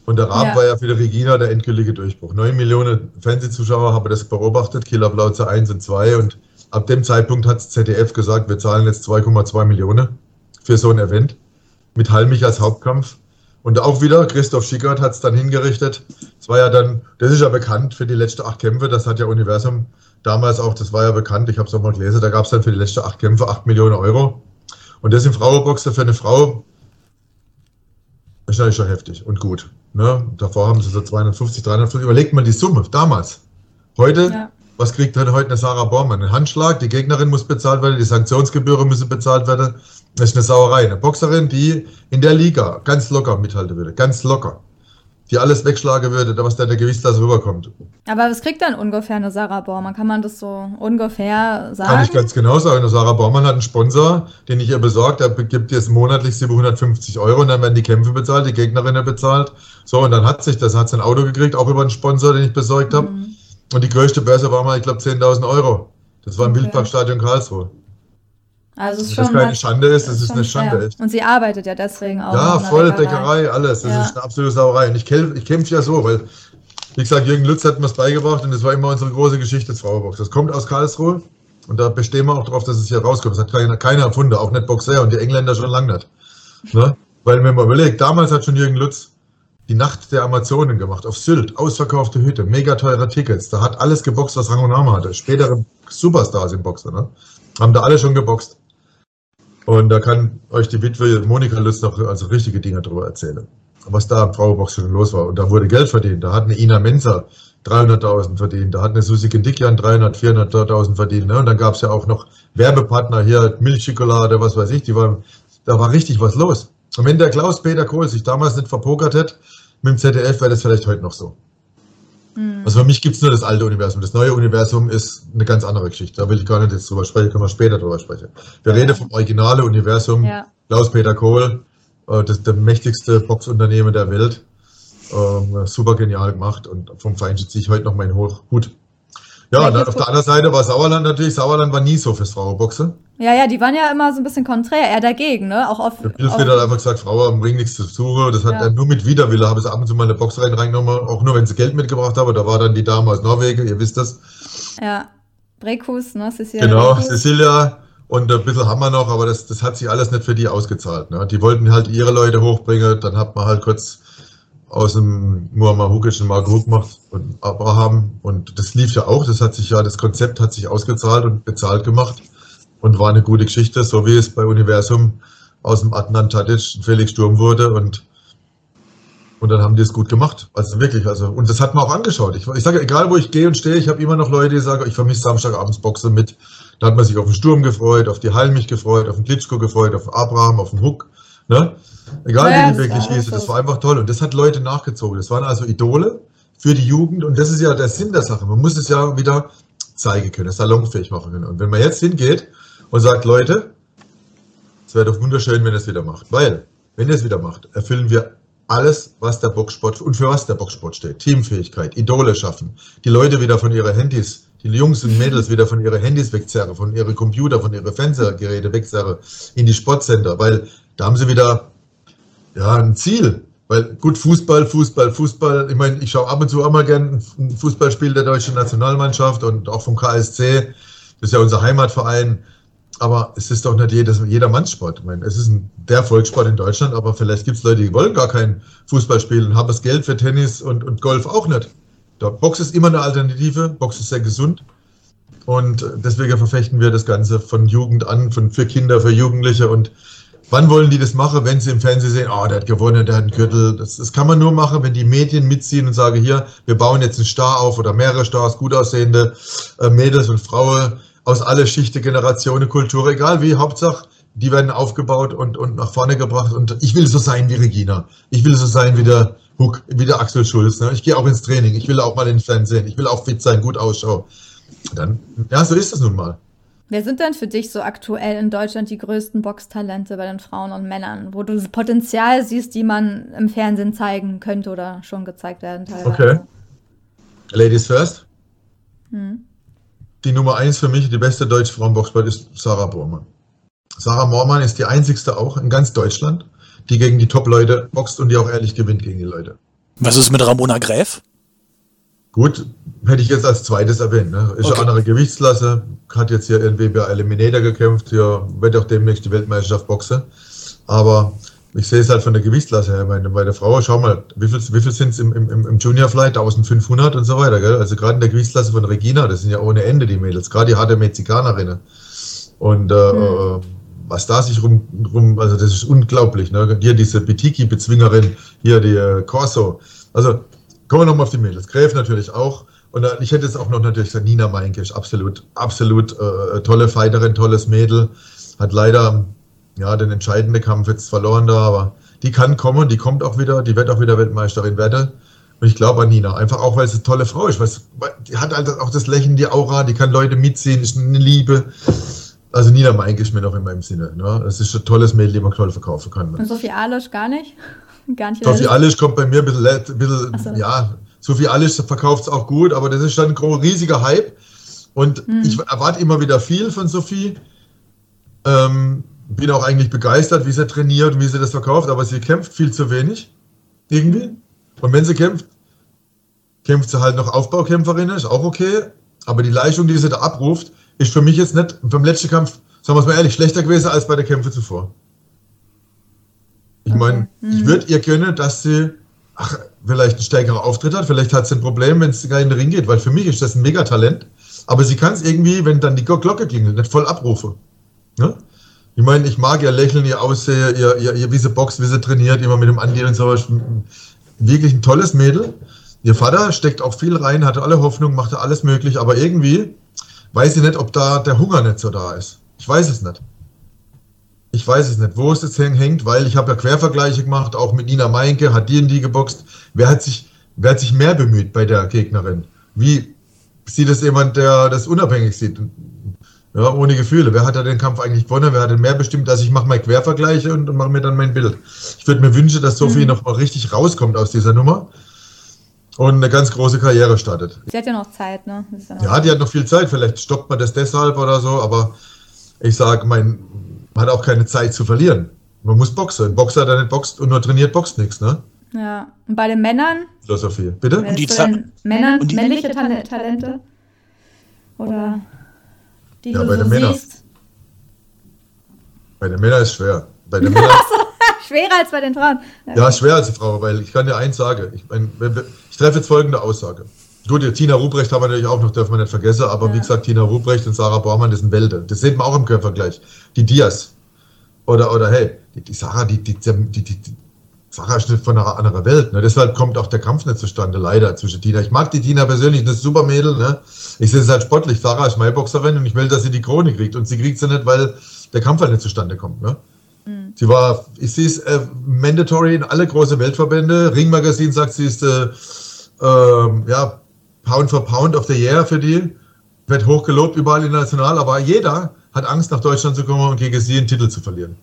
Und der Raab ja. war ja für die Regina der endgültige Durchbruch. Neun Millionen Fernsehzuschauer haben das beobachtet, Killer Blauze 1 und 2. Und ab dem Zeitpunkt hat das ZDF gesagt, wir zahlen jetzt 2,2 Millionen für so ein Event mit Halmich als Hauptkampf. Und auch wieder, Christoph Schickert hat es dann hingerichtet. Es war ja dann, das ist ja bekannt für die letzten acht Kämpfe, das hat ja Universum damals auch, das war ja bekannt, ich habe es auch mal gelesen, da gab es dann für die letzten acht Kämpfe acht Millionen Euro. Und das im Frauenboxer für eine Frau ist natürlich schon heftig und gut. Ne? Davor haben sie so 250, 350. Überlegt man die Summe damals. Heute, ja. Was kriegt denn heute eine Sarah Bormann? Ein Handschlag, die Gegnerin muss bezahlt werden, die Sanktionsgebühren müssen bezahlt werden. Das ist eine Sauerei. Eine Boxerin, die in der Liga ganz locker mithalten würde. Ganz locker. Die alles wegschlagen würde, was da in der Gewichtsklasse rüberkommt. Aber was kriegt dann ungefähr eine Sarah Bormann? Kann man das so ungefähr sagen? Kann ich ganz genau sagen. Eine Sarah Bormann hat einen Sponsor, den ich ihr besorgt. Der gibt jetzt monatlich 750 Euro und dann werden die Kämpfe bezahlt, die Gegnerinnen bezahlt. So, und dann hat sich das, hat sein Auto gekriegt, auch über einen Sponsor, den ich besorgt habe. Mhm. Und die größte Börse war mal, ich glaube, 10.000 Euro. Das war im okay. Wildparkstadion Karlsruhe. Also es ist schon keine Schande ist, das ist eine Schande. Ist. Und sie arbeitet ja deswegen auch. Ja, voll Bäckerei, alles. Das ja. ist eine absolute Sauerei. Und ich, kämpf, ich kämpfe ja so, weil, wie gesagt, Jürgen Lutz hat mir das beigebracht und das war immer unsere große Geschichte des Frauenbox. Das kommt aus Karlsruhe und da bestehen wir auch darauf, dass es hier rauskommt. Das hat keiner, keiner erfunden, auch nicht Boxer und die Engländer schon lange nicht. Ne? Weil, wenn man überlegt, damals hat schon Jürgen Lutz die Nacht der Amazonen gemacht, auf Sylt, ausverkaufte Hütte, mega teure Tickets. Da hat alles geboxt, was Rang und Name hatte. Spätere Superstars im Boxen, ne? Haben da alle schon geboxt. Und da kann euch die Witwe Monika Lutz noch also richtige Dinge darüber erzählen. Was da im Frauenbox schon los war. Und da wurde Geld verdient. Da hat eine Ina Menzer 300.000 verdient. Da hat eine Susi Dickjan 300, 400.000 verdient. Ne? Und dann gab es ja auch noch Werbepartner hier, Milchschokolade, was weiß ich. Die waren, da war richtig was los. Und wenn der Klaus-Peter Kohl sich damals nicht verpokert hätte mit dem ZDF, wäre das vielleicht heute noch so. Mhm. Also für mich gibt es nur das alte Universum. Das neue Universum ist eine ganz andere Geschichte. Da will ich gar nicht jetzt drüber sprechen, können wir später drüber sprechen. Wir ja. reden vom originalen Universum. Ja. Klaus-Peter Kohl, äh, das der mächtigste Boxunternehmen der Welt. Ähm, super genial gemacht und vom Feind ziehe ich heute noch meinen Hut. Ja, dann auf der anderen Seite war Sauerland natürlich. Sauerland war nie so fürs Frauenboxen. Ja, ja, die waren ja immer so ein bisschen konträr, eher dagegen, ne? Auch. Der Wilfried hat einfach gesagt, Frau haben Ring nichts zu suchen. Das hat ja. er nur mit Widerwille, habe ich ab und zu mal eine Boxerin reingenommen, auch nur wenn sie Geld mitgebracht haben. Da war dann die Dame aus Norwegen, ihr wisst das. Ja, Brekus, ne? Cecilia genau, Brekus. Cecilia. Und ein bisschen haben wir noch, aber das, das hat sich alles nicht für die ausgezahlt. Ne? Die wollten halt ihre Leute hochbringen, dann hat man halt kurz aus dem Muammar Hukic und Marco Huck gemacht und Abraham. Und das lief ja auch, das hat sich ja, das Konzept hat sich ausgezahlt und bezahlt gemacht und war eine gute Geschichte, so wie es bei Universum aus dem Adnan Tadic Felix Sturm wurde und und dann haben die es gut gemacht. Also wirklich, also und das hat man auch angeschaut. Ich, ich sage, egal wo ich gehe und stehe, ich habe immer noch Leute, die sagen, ich vermisse Samstagabends Boxen mit. Da hat man sich auf den Sturm gefreut, auf die Halmich gefreut, auf den Klitschko gefreut, auf Abraham, auf den Huck. Ne? Egal ja, wie die wirklich hieß, das war einfach toll. Und das hat Leute nachgezogen. Das waren also Idole für die Jugend. Und das ist ja der Sinn der Sache. Man muss es ja wieder zeigen können, salonfähig machen können. Und wenn man jetzt hingeht und sagt, Leute, es wäre doch wunderschön, wenn ihr es wieder macht. Weil, wenn ihr es wieder macht, erfüllen wir alles, was der Boxsport und für was der Boxsport steht. Teamfähigkeit, Idole schaffen, die Leute wieder von ihren Handys, die Jungs und Mädels wieder von ihren Handys wegzerren, von ihren Computer, von ihren Fernsehgeräte wegzerren in die Sportcenter, weil da haben sie wieder ja, ein Ziel. Weil gut, Fußball, Fußball, Fußball. Ich meine, ich schaue ab und zu auch mal gerne ein Fußballspiel der deutschen Nationalmannschaft und auch vom KSC. Das ist ja unser Heimatverein. Aber es ist doch nicht jedes, jeder Mannssport. Ich meine, es ist ein, der Volkssport in Deutschland, aber vielleicht gibt es Leute, die wollen gar kein Fußball spielen, haben das Geld für Tennis und, und Golf auch nicht. Der Box ist immer eine Alternative. Box ist sehr gesund. Und deswegen verfechten wir das Ganze von Jugend an, von, für Kinder, für Jugendliche und Wann wollen die das machen, wenn sie im Fernsehen sehen, oh, der hat gewonnen, der hat einen Gürtel. Das, das kann man nur machen, wenn die Medien mitziehen und sagen, hier, wir bauen jetzt einen Star auf oder mehrere Stars, gut aussehende äh, Mädels und Frauen aus alle Schichten, Generationen, Kultur, egal wie, Hauptsache, die werden aufgebaut und, und nach vorne gebracht. Und ich will so sein wie Regina. Ich will so sein wie der Huck, wie der Axel Schulz. Ne? Ich gehe auch ins Training. Ich will auch mal in den Fernsehen. Ich will auch fit sein, gut ausschauen. Dann, ja, so ist es nun mal. Wer sind denn für dich so aktuell in Deutschland die größten Boxtalente bei den Frauen und Männern, wo du Potenzial siehst, die man im Fernsehen zeigen könnte oder schon gezeigt werden teilweise? Okay. Ladies first. Hm. Die Nummer eins für mich, die beste deutsche Frauenboxball ist Sarah Bormann. Sarah Bormann ist die einzigste auch in ganz Deutschland, die gegen die Top-Leute boxt und die auch ehrlich gewinnt gegen die Leute. Was ist mit Ramona Gräf? Gut, hätte ich jetzt als zweites erwähnt. Ne? Ist okay. eine andere Gewichtsklasse, hat jetzt hier in WBA Eliminator gekämpft, hier wird auch demnächst die Weltmeisterschaft boxen. Aber ich sehe es halt von der Gewichtsklasse her. Meine, bei der Frau, schau mal, wie viel, wie viel sind es im, im, im Junior Flight? 1500 und so weiter. Gell? Also gerade in der Gewichtsklasse von Regina, das sind ja ohne Ende die Mädels, gerade die harte Mexikanerinnen. Und äh, mhm. was da sich rum, rum, also das ist unglaublich. Ne? Hier diese Bitiki-Bezwingerin, hier die äh, Corso. Also Kommen wir nochmal auf die Mädels. Gräf natürlich auch. Und ich hätte es auch noch natürlich gesagt, Nina Meinkisch, absolut, absolut äh, tolle Fighterin, tolles Mädel. Hat leider ja, den entscheidenden Kampf jetzt verloren da, aber die kann kommen, die kommt auch wieder, die wird auch wieder Weltmeisterin werden. Und ich glaube an Nina, einfach auch, weil sie eine tolle Frau ist. Weil die hat halt auch das Lächeln, die Aura, die kann Leute mitziehen, ist eine Liebe. Also Nina Meinkisch mir noch in meinem Sinne. Ne? Das ist ein tolles Mädel, die man toll verkaufen kann. Und Sophie Alisch gar nicht? Gar nicht Sophie Alisch kommt bei mir ein bisschen, ein bisschen so. ja, Sophie Alisch verkauft es auch gut, aber das ist dann ein riesiger Hype. Und hm. ich erwarte immer wieder viel von Sophie. Ähm, bin auch eigentlich begeistert, wie sie trainiert und wie sie das verkauft, aber sie kämpft viel zu wenig. Irgendwie. Und wenn sie kämpft, kämpft sie halt noch Aufbaukämpferin, ist auch okay. Aber die Leistung, die sie da abruft, ist für mich jetzt nicht beim letzten Kampf, sagen wir es mal ehrlich, schlechter gewesen als bei der Kämpfe zuvor. Ich okay. meine, mhm. ich würde ihr gönnen, dass sie ach, vielleicht einen stärkeren Auftritt hat. Vielleicht hat sie ein Problem, wenn es gar in den Ring geht, weil für mich ist das ein Megatalent. Aber sie kann es irgendwie, wenn dann die Glocke klingelt, nicht voll abrufen. Ne? Ich meine, ich mag ihr Lächeln, ihr Aussehen, ihr, ihr, ihr, wie sie boxt, wie sie trainiert, immer mit dem Andi und so. Wirklich ein tolles Mädel. Ihr Vater steckt auch viel rein, hatte alle Hoffnung, machte alles möglich, aber irgendwie weiß ich nicht, ob da der Hunger nicht so da ist. Ich weiß es nicht. Ich weiß es nicht, wo es jetzt hängt, weil ich habe ja Quervergleiche gemacht, auch mit Nina Meinke, hat die in die geboxt. Wer hat sich, wer hat sich mehr bemüht bei der Gegnerin? Wie sieht es jemand, der das unabhängig sieht? Ja, ohne Gefühle. Wer hat da den Kampf eigentlich gewonnen? Wer hat denn mehr bestimmt, dass ich mache mal Quervergleiche und, mache mir dann mein Bild? Ich würde mir wünschen, dass Sophie mhm. noch mal richtig rauskommt aus dieser Nummer und eine ganz große Karriere startet. Sie hat ja noch Zeit, ne? Ja, die hat noch viel Zeit. Vielleicht stoppt man das deshalb oder so, aber ich sage, mein, man hat auch keine Zeit zu verlieren. Man muss boxen. Ein Boxer, der nicht boxt und nur trainiert, boxt nichts, ne? Ja. Und bei den Männern? Philosophie. Bitte? Und die den Männern, und die männliche Talente? Oder die ja, du bei so den Männern. siehst? Bei den Männern ist schwer. Bei den *laughs* Männern Schwerer als bei den Frauen. Ja, ja schwerer als die Frau, weil ich kann dir eins sagen. Ich, mein, ich treffe jetzt folgende Aussage. Gut, Tina Ruprecht haben wir natürlich auch noch, dürfen wir nicht vergessen, aber ja. wie gesagt, Tina Ruprecht und Sarah Baumann, das sind Welten. Das sehen wir auch im Körpervergleich. Die Dias. Oder, oder hey, die, die Sarah, die, die, die, die, Sarah ist nicht von einer anderen Welt. Ne? Deshalb kommt auch der Kampf nicht zustande, leider, zwischen Tina. Ich mag die Tina persönlich, das ist super Mädel. Ne? Ich sehe es halt sportlich. Sarah ist meine Boxerin und ich will, dass sie die Krone kriegt. Und sie kriegt sie nicht, weil der Kampf halt nicht zustande kommt. Ne? Mhm. Sie war, sehe es äh, mandatory in alle große Weltverbände. Ringmagazin sagt, sie ist äh, äh, ja, Pound for Pound of the Year für die. Wird hochgelobt überall international, aber jeder hat Angst, nach Deutschland zu kommen und gegen sie einen Titel zu verlieren.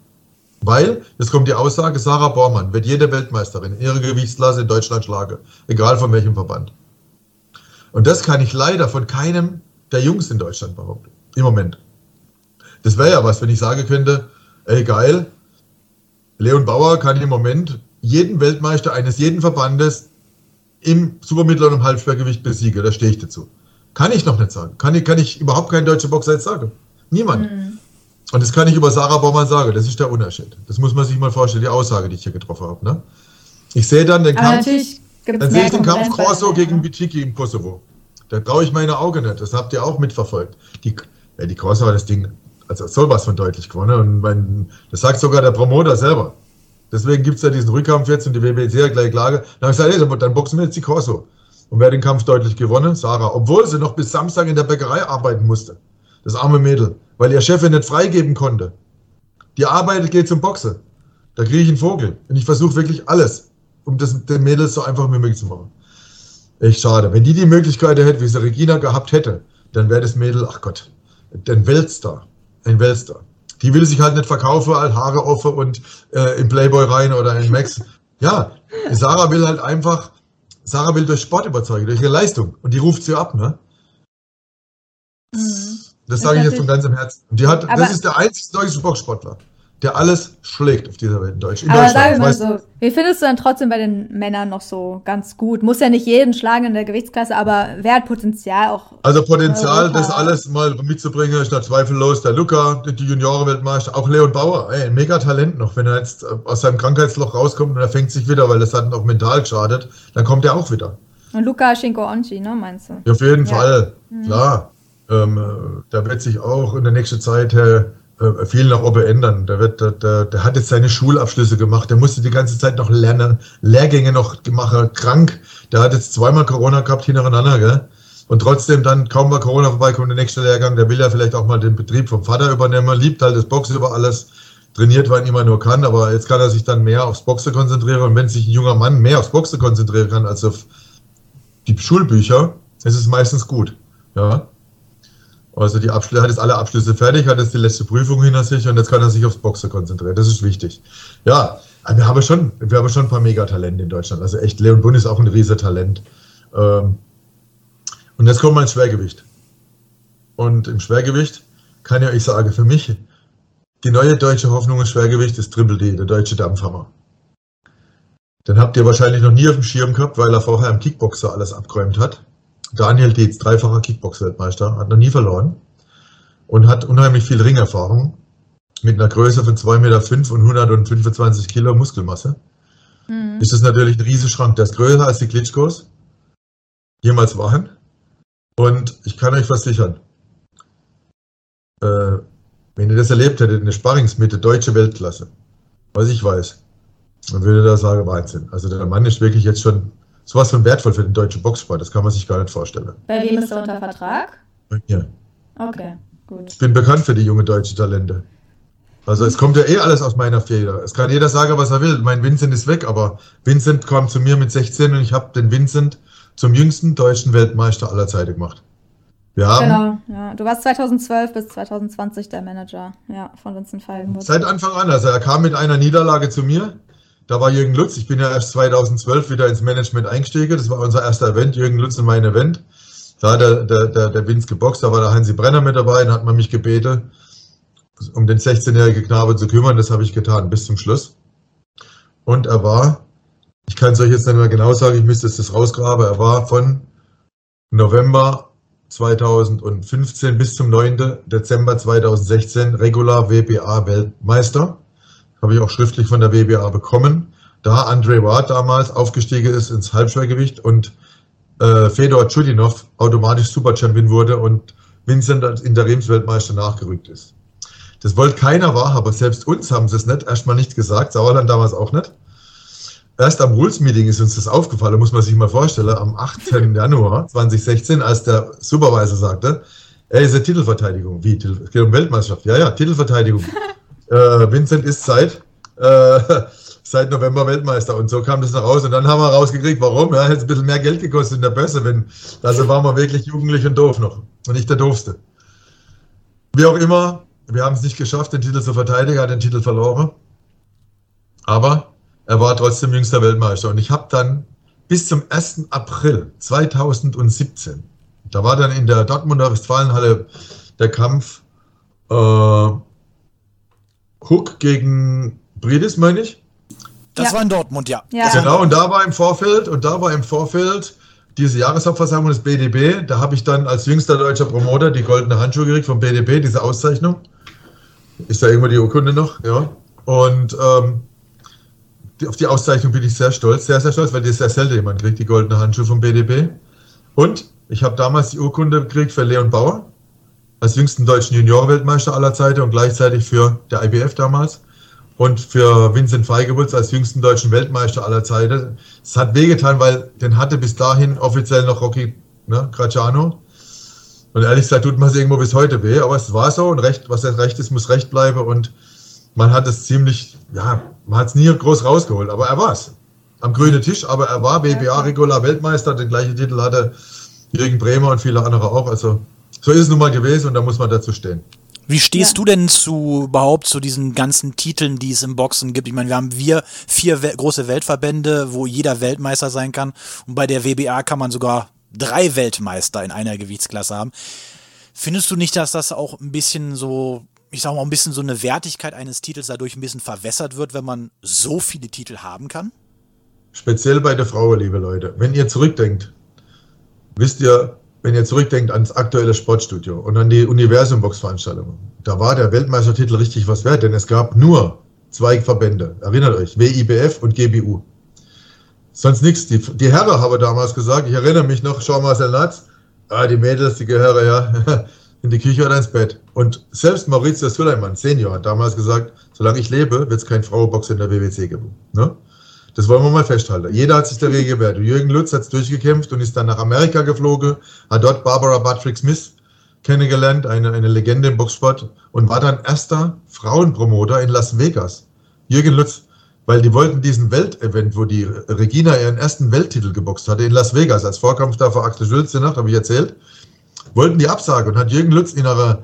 Weil, jetzt kommt die Aussage, Sarah Bormann wird jede Weltmeisterin in ihrer Gewichtsklasse in Deutschland schlagen, egal von welchem Verband. Und das kann ich leider von keinem der Jungs in Deutschland behaupten. Im Moment. Das wäre ja was, wenn ich sagen könnte, ey geil, Leon Bauer kann im Moment jeden Weltmeister eines jeden Verbandes im Supermittel- und im Halbschwergewicht besiege. Da stehe ich dazu. Kann ich noch nicht sagen. Kann ich, kann ich überhaupt kein deutscher Boxer jetzt sagen. Niemand. Mhm. Und das kann ich über Sarah Baumann sagen. Das ist der Unterschied. Das muss man sich mal vorstellen, die Aussage, die ich hier getroffen habe. Ne? Ich sehe dann den Kampf. Dann sehe ich den Kampf Corso gegen Bitiki im Kosovo. Da traue ich meine Augen nicht. Das habt ihr auch mitverfolgt. Die, ja, die Corso hat das Ding Also sowas von deutlich gewonnen. Und mein, das sagt sogar der Promoter selber. Deswegen gibt es ja diesen Rückkampf jetzt und die WBC ja gleich Klage. Dann habe ich gesagt, hey, dann boxen wir jetzt die Corso. Und wer hat den Kampf deutlich gewonnen? Sarah. Obwohl sie noch bis Samstag in der Bäckerei arbeiten musste. Das arme Mädel. Weil ihr Chef nicht freigeben konnte. Die arbeitet, geht zum Boxen. Da kriege ich einen Vogel. Und ich versuche wirklich alles, um das den Mädels so einfach wie möglich zu machen. Echt schade. Wenn die die Möglichkeit hätte, wie sie Regina gehabt hätte, dann wäre das Mädel, ach Gott, ein Weltstar. Ein Weltstar. Die will sich halt nicht verkaufen, halt Haare offen und äh, im Playboy rein oder in Max. Ja, Sarah will halt einfach, Sarah will durch Sport überzeugen, durch ihre Leistung. Und die ruft sie ab, ne? Mhm. Das sage ich jetzt von ganzem Herzen. Und die hat, das ist der einzige deutsche Boxsportler, der alles schlägt auf dieser Welt in Deutsch. In Aber Deutschland. sag ich mal so, wie findest du dann trotzdem bei den Männern noch so ganz gut? Muss ja nicht jeden schlagen in der Gewichtsklasse, aber wer hat Potenzial auch? Also Potenzial, das alles mal mitzubringen, ist da zweifellos der Luca, die Juniorenweltmeister, auch Leon Bauer, ey, ein mega Talent noch. Wenn er jetzt äh, aus seinem Krankheitsloch rauskommt und er fängt sich wieder, weil das hat ihn auch mental geschadet, dann kommt er auch wieder. Und Luca Schinko-Onchi, ne, meinst du? Ja, auf jeden Ja. Fall, klar. Ähm, äh, da wird sich auch in der nächsten Zeit äh, äh, viel nach oben ändern. Der, wird, der, der, der hat jetzt seine Schulabschlüsse gemacht. Der musste die ganze Zeit noch lernen, Lehrgänge noch gemacht, krank. Der hat jetzt zweimal Corona gehabt hintereinander, gell? Und trotzdem dann, kaum war Corona vorbeikommt, der nächste Lehrgang, der will ja vielleicht auch mal den Betrieb vom Vater übernehmen, liebt halt das Boxen über alles, trainiert, wann immer nur kann, aber jetzt kann er sich dann mehr aufs Boxen konzentrieren. Und wenn sich ein junger Mann mehr aufs Boxen konzentrieren kann als auf die Schulbücher, ist es meistens gut. Ja. Also die Abschlüsse, hat jetzt alle Abschlüsse fertig, hat jetzt die letzte Prüfung hinter sich und jetzt kann er sich aufs Boxen konzentrieren. Das ist wichtig. Ja, wir haben schon, wir haben schon ein paar Megatalente in Deutschland. Also echt, Leon Bund ist auch ein riesiger Talent. Ähm, und jetzt kommt mein Schwergewicht. Und im Schwergewicht kann ja ich sagen, für mich, die neue deutsche Hoffnung im Schwergewicht ist Triple D, der deutsche Dampfhammer. Den habt ihr wahrscheinlich noch nie auf dem Schirm gehabt, weil er vorher im Kickboxer alles abgeräumt hat. Daniel Dietz, dreifacher Kickbox-Weltmeister, hat noch nie verloren und hat unheimlich viel Ringerfahrung mit einer Größe von 2,5 Meter und 125 Kilo Muskelmasse. Mhm. Ist das natürlich ein Riesenschrank. Der ist größer als die Klitschkos jemals waren. Und ich kann euch versichern, äh, wenn ihr das erlebt hättet in der Sparringsmitte, deutsche Weltklasse, was ich weiß, dann würde da sagen, Wahnsinn. Also der Mann ist wirklich jetzt schon sowas von wertvoll für den deutschen Boxsport, das kann man sich gar nicht vorstellen. Bei wem ist er unter Vertrag? Ja. Okay, gut. Ich bin bekannt für die junge deutsche Talente. Also es kommt ja eh alles aus meiner Feder. Es kann jeder sagen, was er will. Mein Vincent ist weg, aber Vincent kam zu mir mit 16 und ich habe den Vincent zum jüngsten deutschen Weltmeister aller Zeiten gemacht. Wir haben Genau, ja. Du warst 2012 bis 2020 der Manager, ja, von Vincent Falkenburg. seit Anfang an, also er kam mit einer Niederlage zu mir. Da war Jürgen Lutz. Ich bin ja erst 2012 wieder ins Management eingestiegen. Das war unser erster Event, Jürgen Lutz und mein Event. Da hat der, der, der, der Vince geboxt, da war der Hansi Brenner mit dabei, dann hat man mich gebeten, um den 16-jährigen Knabe zu kümmern. Das habe ich getan, bis zum Schluss. Und er war, ich kann es euch jetzt nicht mehr genau sagen, ich müsste es das rausgraben, er war von November 2015 bis zum 9. Dezember 2016 regular WBA Weltmeister. Habe ich auch schriftlich von der WBA bekommen. Da Andre Ward damals aufgestiegen ist ins Halbschwergewicht und äh, Fedor Chudinov automatisch Superchampion wurde und Vincent als Interimsweltmeister nachgerückt ist. Das wollte keiner wahrhaben, aber selbst uns haben sie es nicht, erstmal nicht gesagt, Sauerland damals auch nicht. Erst am Rules-Meeting ist uns das aufgefallen, muss man sich mal vorstellen, am 18. *laughs* Januar 2016, als der Supervisor sagte, ey, ist eine Titelverteidigung. Wie? Es geht um Weltmeisterschaft. Ja, ja, Titelverteidigung. *laughs* äh, Vincent ist seit, äh, *laughs* seit November Weltmeister und so kam das nach raus und dann haben wir rausgekriegt, warum. Ja, hätte ein bisschen mehr Geld gekostet in der Börse, wenn, also waren wir wirklich jugendlich und doof noch und nicht der Doofste. Wie auch immer, wir haben es nicht geschafft, den Titel zu verteidigen, er hat den Titel verloren. Aber er war trotzdem jüngster Weltmeister. Und ich habe dann bis zum 1. April 2017, da war dann in der Dortmunder Westfalenhalle der Kampf äh, Hook gegen Bridis, meine ich. Das Ja. war in Dortmund, ja. Ja. Genau, und da war im Vorfeld, und da war im Vorfeld diese Jahreshauptversammlung des BDB. Da habe ich dann als jüngster deutscher Promoter die goldene Handschuhe gekriegt vom BDB, diese Auszeichnung. Ist da irgendwo die Urkunde noch? Ja. Und ähm, die, auf die Auszeichnung bin ich sehr stolz, sehr, sehr stolz, weil die sehr selten jemand kriegt, die goldene Handschuhe vom BDB. Und ich habe damals die Urkunde gekriegt für Leon Bauer als jüngsten deutschen Junior-Weltmeister aller Zeiten und gleichzeitig für der IBF damals und für Vincent Feigewitz als jüngsten deutschen Weltmeister aller Zeiten. Es hat wehgetan, weil den hatte bis dahin offiziell noch Rocky ne, Graciano. Und ehrlich gesagt tut man es irgendwo bis heute weh, aber es war so und Recht, was Recht ist, muss Recht bleiben und man hat es ziemlich, ja, man hat es nie groß rausgeholt, aber er war es. Am grünen Tisch, aber er war BBA Regular Weltmeister, den gleichen Titel hatte Jürgen Bremer und viele andere auch. Also so ist es nun mal gewesen und da muss man dazu stehen. Wie stehst ja. du denn zu überhaupt zu diesen ganzen Titeln, die es im Boxen gibt? Ich meine, wir haben wir vier we große Weltverbände, wo jeder Weltmeister sein kann. Und bei der WBA kann man sogar drei Weltmeister in einer Gewichtsklasse haben. Findest du nicht, dass das auch ein bisschen so, ich sag mal, ein bisschen so eine Wertigkeit eines Titels dadurch ein bisschen verwässert wird, wenn man so viele Titel haben kann? Speziell bei der Frau, liebe Leute. Wenn ihr zurückdenkt, wisst ihr, wenn ihr zurückdenkt ans aktuelle Sportstudio und an die Universum-Box-Veranstaltung, da war der Weltmeistertitel richtig was wert, denn es gab nur zwei Verbände. Erinnert euch, WIBF und GBU. Sonst nichts. Die, die Herren haben damals gesagt, ich erinnere mich noch, schau mal, Latz, ah, die Mädels, die gehören ja *laughs* in die Küche oder ins Bett. Und selbst Maurizius Suleiman, Senior, hat damals gesagt, solange ich lebe, wird es kein Frauenbox in der WWC geben. Ne? Das wollen wir mal festhalten. Jeder hat sich der Wege gewehrt. Jürgen Lutz hat es durchgekämpft und ist dann nach Amerika geflogen, hat dort Barbara Patrick Smith kennengelernt, eine, eine Legende im Boxsport, und war dann erster Frauenpromoter in Las Vegas. Jürgen Lutz weil die wollten diesen Weltevent, wo die Regina ihren ersten Welttitel geboxt hatte, in Las Vegas, als Vorkampf da vor Axel Schulz, die Nacht, habe ich erzählt, wollten die absagen und hat Jürgen Lutz in einer,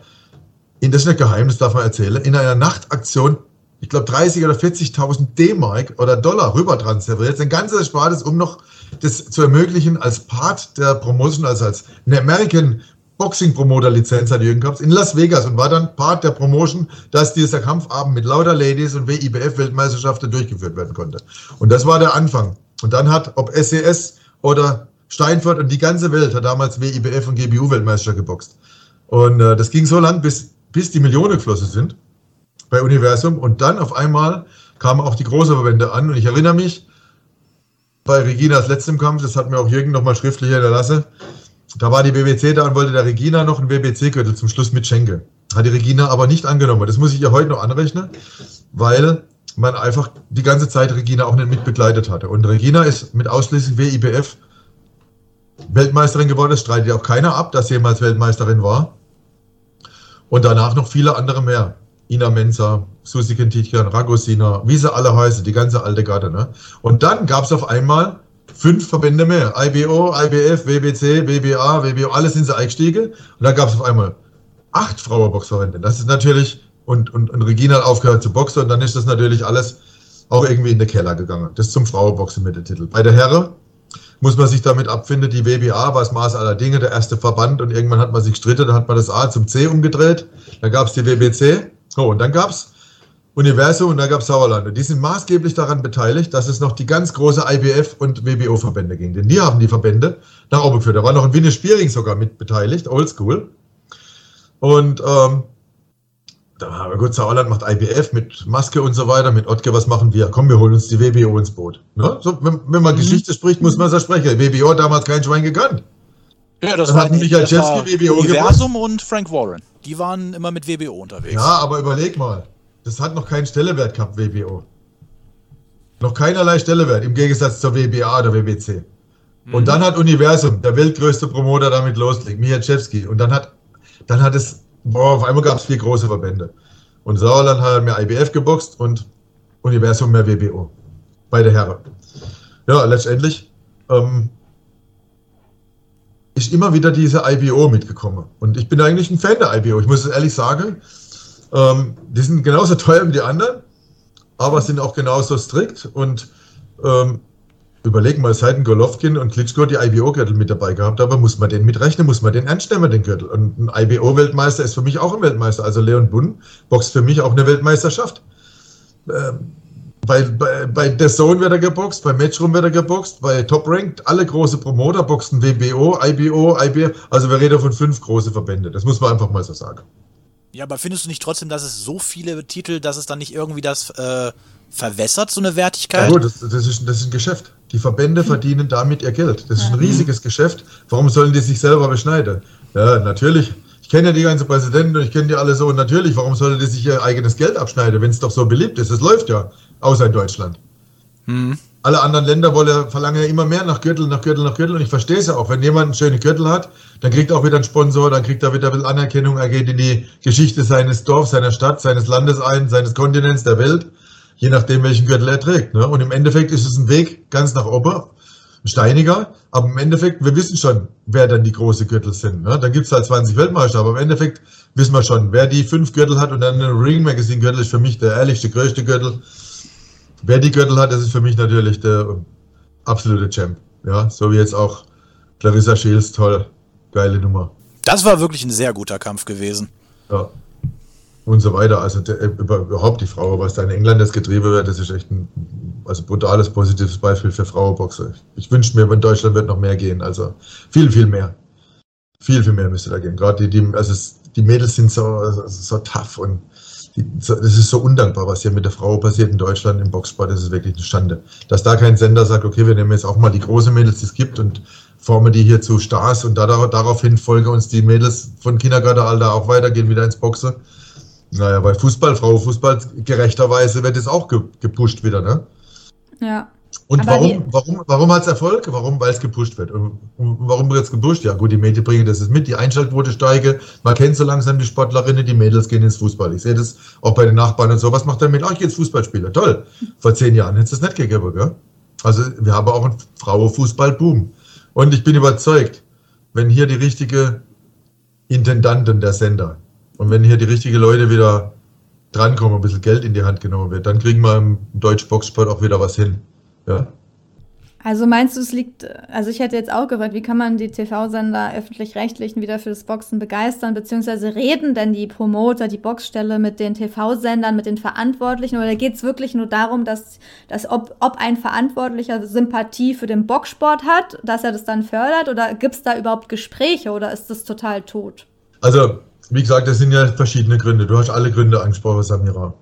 in das ist nicht Geheimnis, darf man erzählen, in einer Nachtaktion, ich glaube 30 oder 40.000 D-Mark oder Dollar rüber transferiert, sein ganzes Spares, um noch das zu ermöglichen, als Part der Promotion, also als eine American Boxing-Promoter-Lizenz hat Jürgen gehabt in Las Vegas und war dann Part der Promotion, dass dieser Kampfabend mit lauter Ladies und WIBF-Weltmeisterschaften durchgeführt werden konnte. Und das war der Anfang. Und dann hat, ob SES oder Steinfurt und die ganze Welt hat damals WIBF und GBU-Weltmeister geboxt. Und äh, das ging so lang, bis, bis die Millionen geflossen sind bei Universum. Und dann auf einmal kamen auch die großen Verbände an. Und ich erinnere mich, bei Reginas letztem Kampf, das hat mir auch Jürgen nochmal schriftlich hinterlassen, da war die BBC da und wollte der Regina noch einen WBC-Gürtel zum Schluss mit schenken. Hat die Regina aber nicht angenommen. Das muss ich ihr heute noch anrechnen, weil man einfach die ganze Zeit Regina auch nicht mitbegleitet hatte. Und Regina ist mit ausschließlich WIBF Weltmeisterin geworden. Das streitet ja auch keiner ab, dass sie jemals Weltmeisterin war. Und danach noch viele andere mehr. Ina Mensa, Susi Kentitjan, Ragosina, wie sie alle heißen, die ganze alte Garde. Ne? Und dann gab es auf einmal fünf Verbände mehr. IBO, IBF, WBC, WBA, WBO, alles sind sie eingestiegen. Und dann gab es auf einmal acht Frauenboxverbände. Das ist natürlich, und, und, und Regina hat aufgehört zu boxen und dann ist das natürlich alles auch irgendwie in den Keller gegangen. Das zum Frauenboxen mit dem Titel. Bei der Herren muss man sich damit abfinden, die WBA war das Maß aller Dinge, der erste Verband und irgendwann hat man sich gestritten, dann hat man das A zum C umgedreht, dann gab es die WBC, oh, und dann gab es Universum und da gab es Sauerland. Und die sind maßgeblich daran beteiligt, dass es noch die ganz große IBF und WBO-Verbände ging. Denn die haben die Verbände nach oben geführt. Da war noch ein Winne Spiering sogar mit beteiligt, oldschool. Und ähm, da haben wir gut, Sauerland macht IBF mit Maske und so weiter, mit Ottke, was machen wir? Komm, wir holen uns die WBO ins Boot. Ne? So, wenn, wenn, man mhm. Geschichte spricht, muss man es ja sprechen. WBO hat damals kein Schwein gekannt. Ja, das Dann war Michael Chesky WBO Universum gemacht. und Frank Warren. Die waren immer mit WBO unterwegs. Ja, aber überleg mal. Das hat noch keinen Stellewert gehabt, WBO. Noch keinerlei Stellewert, im Gegensatz zur WBA oder WBC. Mhm. Und dann hat Universum, der weltgrößte Promoter, damit loslegt, Mijaczewski. Und dann hat, dann hat es, boah, auf einmal gab es vier große Verbände. Und Sauerland hat mehr IBF geboxt und Universum mehr WBO. Beide Herren. Ja, letztendlich ähm, ist immer wieder diese IBO mitgekommen. Und ich bin eigentlich ein Fan der IBO. Ich muss es ehrlich sagen, ähm, die sind genauso *laughs* teuer wie die anderen, aber sind auch genauso strikt und ähm, überlegen mal, seit ein Golovkin und Klitschko die IBO-Gürtel mit dabei gehabt aber muss man den mitrechnen, muss man den ernst nehmen, den Gürtel. Und ein IBO-Weltmeister ist für mich auch ein Weltmeister. Also Leon Bunn boxt für mich auch eine Weltmeisterschaft. Ähm, bei, bei, bei The Zone wird er geboxt, bei Matchroom wird er geboxt, bei Top Ranked, alle große Promoter boxen WBO, IBO, IBF. Also wir reden von fünf große Verbände. Das muss man einfach mal so sagen. Ja, aber findest du nicht trotzdem, dass es so viele Titel, dass es dann nicht irgendwie das äh, verwässert, so eine Wertigkeit? Ja gut, das, das, ist, das ist ein Geschäft. Die Verbände verdienen damit ihr Geld. Das ist ein riesiges Geschäft. Warum sollen die sich selber beschneiden? Ja, natürlich. Ich kenne ja die ganzen Präsidenten und ich kenne die alle so. Und natürlich, warum sollte die sich ihr eigenes Geld abschneiden, wenn es doch so beliebt ist? Es läuft ja, außer in Deutschland. Hm. Alle anderen Länder wollen, verlangen ja immer mehr nach Gürtel, nach Gürtel, nach Gürtel. Und ich verstehe es ja auch. Wenn jemand einen schönen Gürtel hat, dann kriegt er auch wieder einen Sponsor, dann kriegt er wieder ein bisschen Anerkennung. Er geht in die Geschichte seines Dorfs, seiner Stadt, seines Landes ein, seines Kontinents, der Welt. Je nachdem, welchen Gürtel er trägt. Ne? Und im Endeffekt ist es ein Weg ganz nach oben steiniger, aber im Endeffekt, wir wissen schon, wer dann die große Gürtel sind. Ne? Da gibt es halt 20 Weltmeister, aber im Endeffekt wissen wir schon, wer die fünf Gürtel hat und dann ein Ring Magazine Gürtel ist für mich der ehrlichste, größte Gürtel. Wer die Gürtel hat, das ist für mich natürlich der absolute Champ. Ja, so wie jetzt auch Clarissa Shields, toll, geile Nummer. Das war wirklich ein sehr guter Kampf gewesen. Ja und so weiter. Also der, überhaupt die Frau, was da in England jetzt getrieben wird, das ist echt ein also brutales, positives Beispiel für Frauenboxer. Ich wünsche mir, in Deutschland wird noch mehr gehen. Also viel, viel mehr. Viel, viel mehr müsste da gehen. Gerade die, die, also die Mädels sind so, so tough und die, so, das ist so undankbar, was hier mit der Frau passiert in Deutschland im Boxsport. Das ist wirklich eine Schande. Dass da kein Sender sagt, okay, wir nehmen jetzt auch mal die großen Mädels, die es gibt und formen die hier zu Stars und da, daraufhin folgen uns die Mädels von Kindergartenalter auch weiter, gehen wieder ins Boxen naja, bei Fußball, Frau Fußball, gerechterweise wird es auch gepusht wieder, ne? Ja. Und Aber warum, warum, warum hat es Erfolg? Warum? Weil es gepusht wird. Und warum wird es gepusht? Ja, gut, die Medien bringen das mit, die Einschaltquote steige. Man kennt so langsam die Sportlerinnen, die Mädels gehen ins Fußball. Ich sehe das auch bei den Nachbarn und so. Was macht der mit? Oh, ich gehe ins Fußballspieler. Toll. Vor zehn Jahren hätte es das nicht gegeben, gell? Also, wir haben auch einen Frauenfußball-Boom. Und ich bin überzeugt, wenn hier die richtige Intendanten der Sender, und wenn hier die richtigen Leute wieder drankommen, ein bisschen Geld in die Hand genommen wird, dann kriegen wir im deutschen Boxsport auch wieder was hin. Ja. Also meinst du, es liegt, also ich hätte jetzt auch gefragt, wie kann man die TV-Sender öffentlich-rechtlichen wieder für das Boxen begeistern, beziehungsweise reden denn die Promoter, die Boxstelle mit den TV-Sendern, mit den Verantwortlichen, oder geht es wirklich nur darum, dass, dass ob, ob ein Verantwortlicher Sympathie für den Boxsport hat, dass er das dann fördert, oder gibt es da überhaupt Gespräche, oder ist das total tot? Also wie gesagt, das sind ja verschiedene Gründe. Du hast alle Gründe angesprochen, Samira.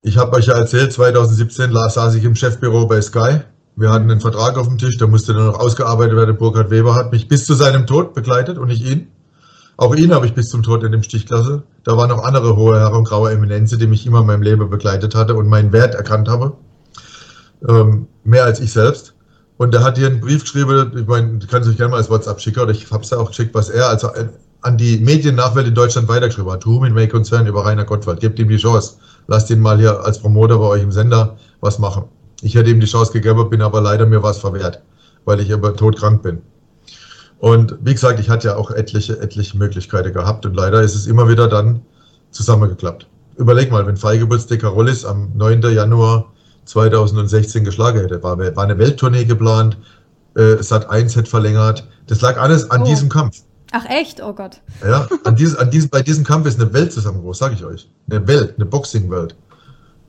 Ich habe euch ja erzählt, 2017 saß ich im Chefbüro bei Sky. Wir hatten einen Vertrag auf dem Tisch, der musste dann noch ausgearbeitet werden. Burkhard Weber hat mich bis zu seinem Tod begleitet und nicht ihn. Auch ihn habe ich bis zum Tod in dem Stich gelassen. Da waren noch andere hohe Herren graue Eminenzen, die mich immer in meinem Leben begleitet hatte und meinen Wert erkannt habe. Ähm, mehr als ich selbst. Und er hat hier einen Brief geschrieben, ich meine, du kannst euch gerne mal als WhatsApp schicken, oder ich habe es ja auch geschickt, was er, also an die Mediennachwelt in Deutschland weitergeschrieben hat. To whom it may concern über Rainer Gottwald. Gebt ihm die Chance. Lasst ihn mal hier als Promoter bei euch im Sender was machen. Ich hätte ihm die Chance gegeben, bin aber leider mir was verwehrt, weil ich aber todkrank bin. Und wie gesagt, ich hatte ja auch etliche, etliche Möglichkeiten gehabt und leider ist es immer wieder dann zusammengeklappt. Überleg mal, wenn Freigeburts De Carolis am 9. Januar 2016 geschlagen hätte, war, war eine Welttournee geplant, äh, Sat 1 hätte verlängert. Das lag alles an oh. diesem Kampf. Ach echt? Oh Gott. Ja, an dieses, an diesem, bei diesem Kampf ist eine Welt zusammengebrochen, sage ich euch. Eine Welt, eine Boxing-Welt.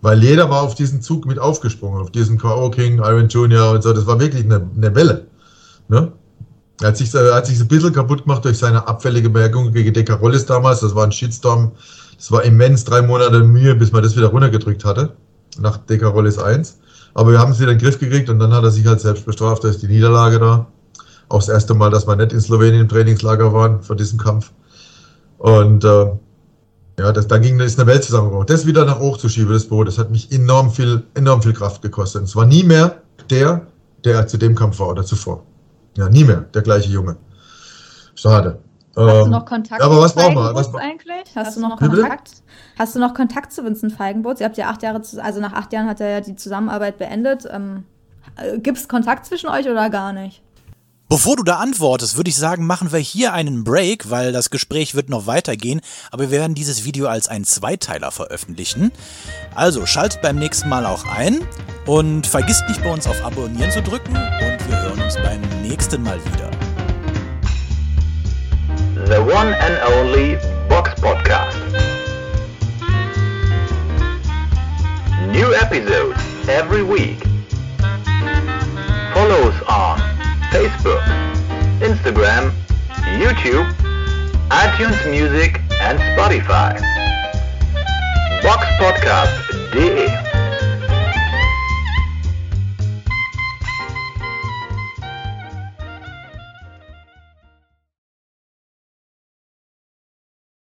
Weil jeder war auf diesen Zug mit aufgesprungen, auf diesen K.O. King, Iron Jr. und so. Das war wirklich eine, eine Welle. Ne? Er hat sich, er hat sich ein bisschen kaputt gemacht durch seine abfällige Bemerkung gegen Decarollis damals. Das war ein Shitstorm. Das war immens, drei Monate Mühe, bis man das wieder runtergedrückt hatte. Nach Decarollis 1. Aber wir haben es wieder in den Griff gekriegt und dann hat er sich halt selbst bestraft. Da ist die Niederlage da. Auch das erste Mal, dass wir nicht in Slowenien im Trainingslager waren vor diesem Kampf. Und äh, ja, das, dann ging ist eine Welt zusammengebrochen. Das wieder nach hoch zu schieben, das Boot, das hat mich enorm viel, enorm viel Kraft gekostet. Und es war nie mehr der, der zu dem Kampf war oder zuvor. Ja, nie mehr, der gleiche Junge. Schade. Hast ähm, du noch Kontakt aber was brauchen wir? Was eigentlich? Hast, du noch Kontakt? Hast du noch Kontakt zu Vincent Feigenbutz? Ihr habt ja acht Jahre, also nach acht Jahren hat er ja die Zusammenarbeit beendet. Ähm, äh, Gibt es Kontakt zwischen euch oder gar nicht? Bevor du da antwortest, würde ich sagen, machen wir hier einen Break, weil das Gespräch wird noch weitergehen, aber wir werden dieses Video als ein Zweiteiler veröffentlichen. Also schaltet beim nächsten Mal auch ein und vergisst nicht bei uns auf Abonnieren zu drücken und wir hören uns beim nächsten Mal wieder. The one and only Box Podcast. New episodes every week. Follows on Facebook, Instagram, YouTube, iTunes Music and Spotify. Box Podcast Boxpodcast.de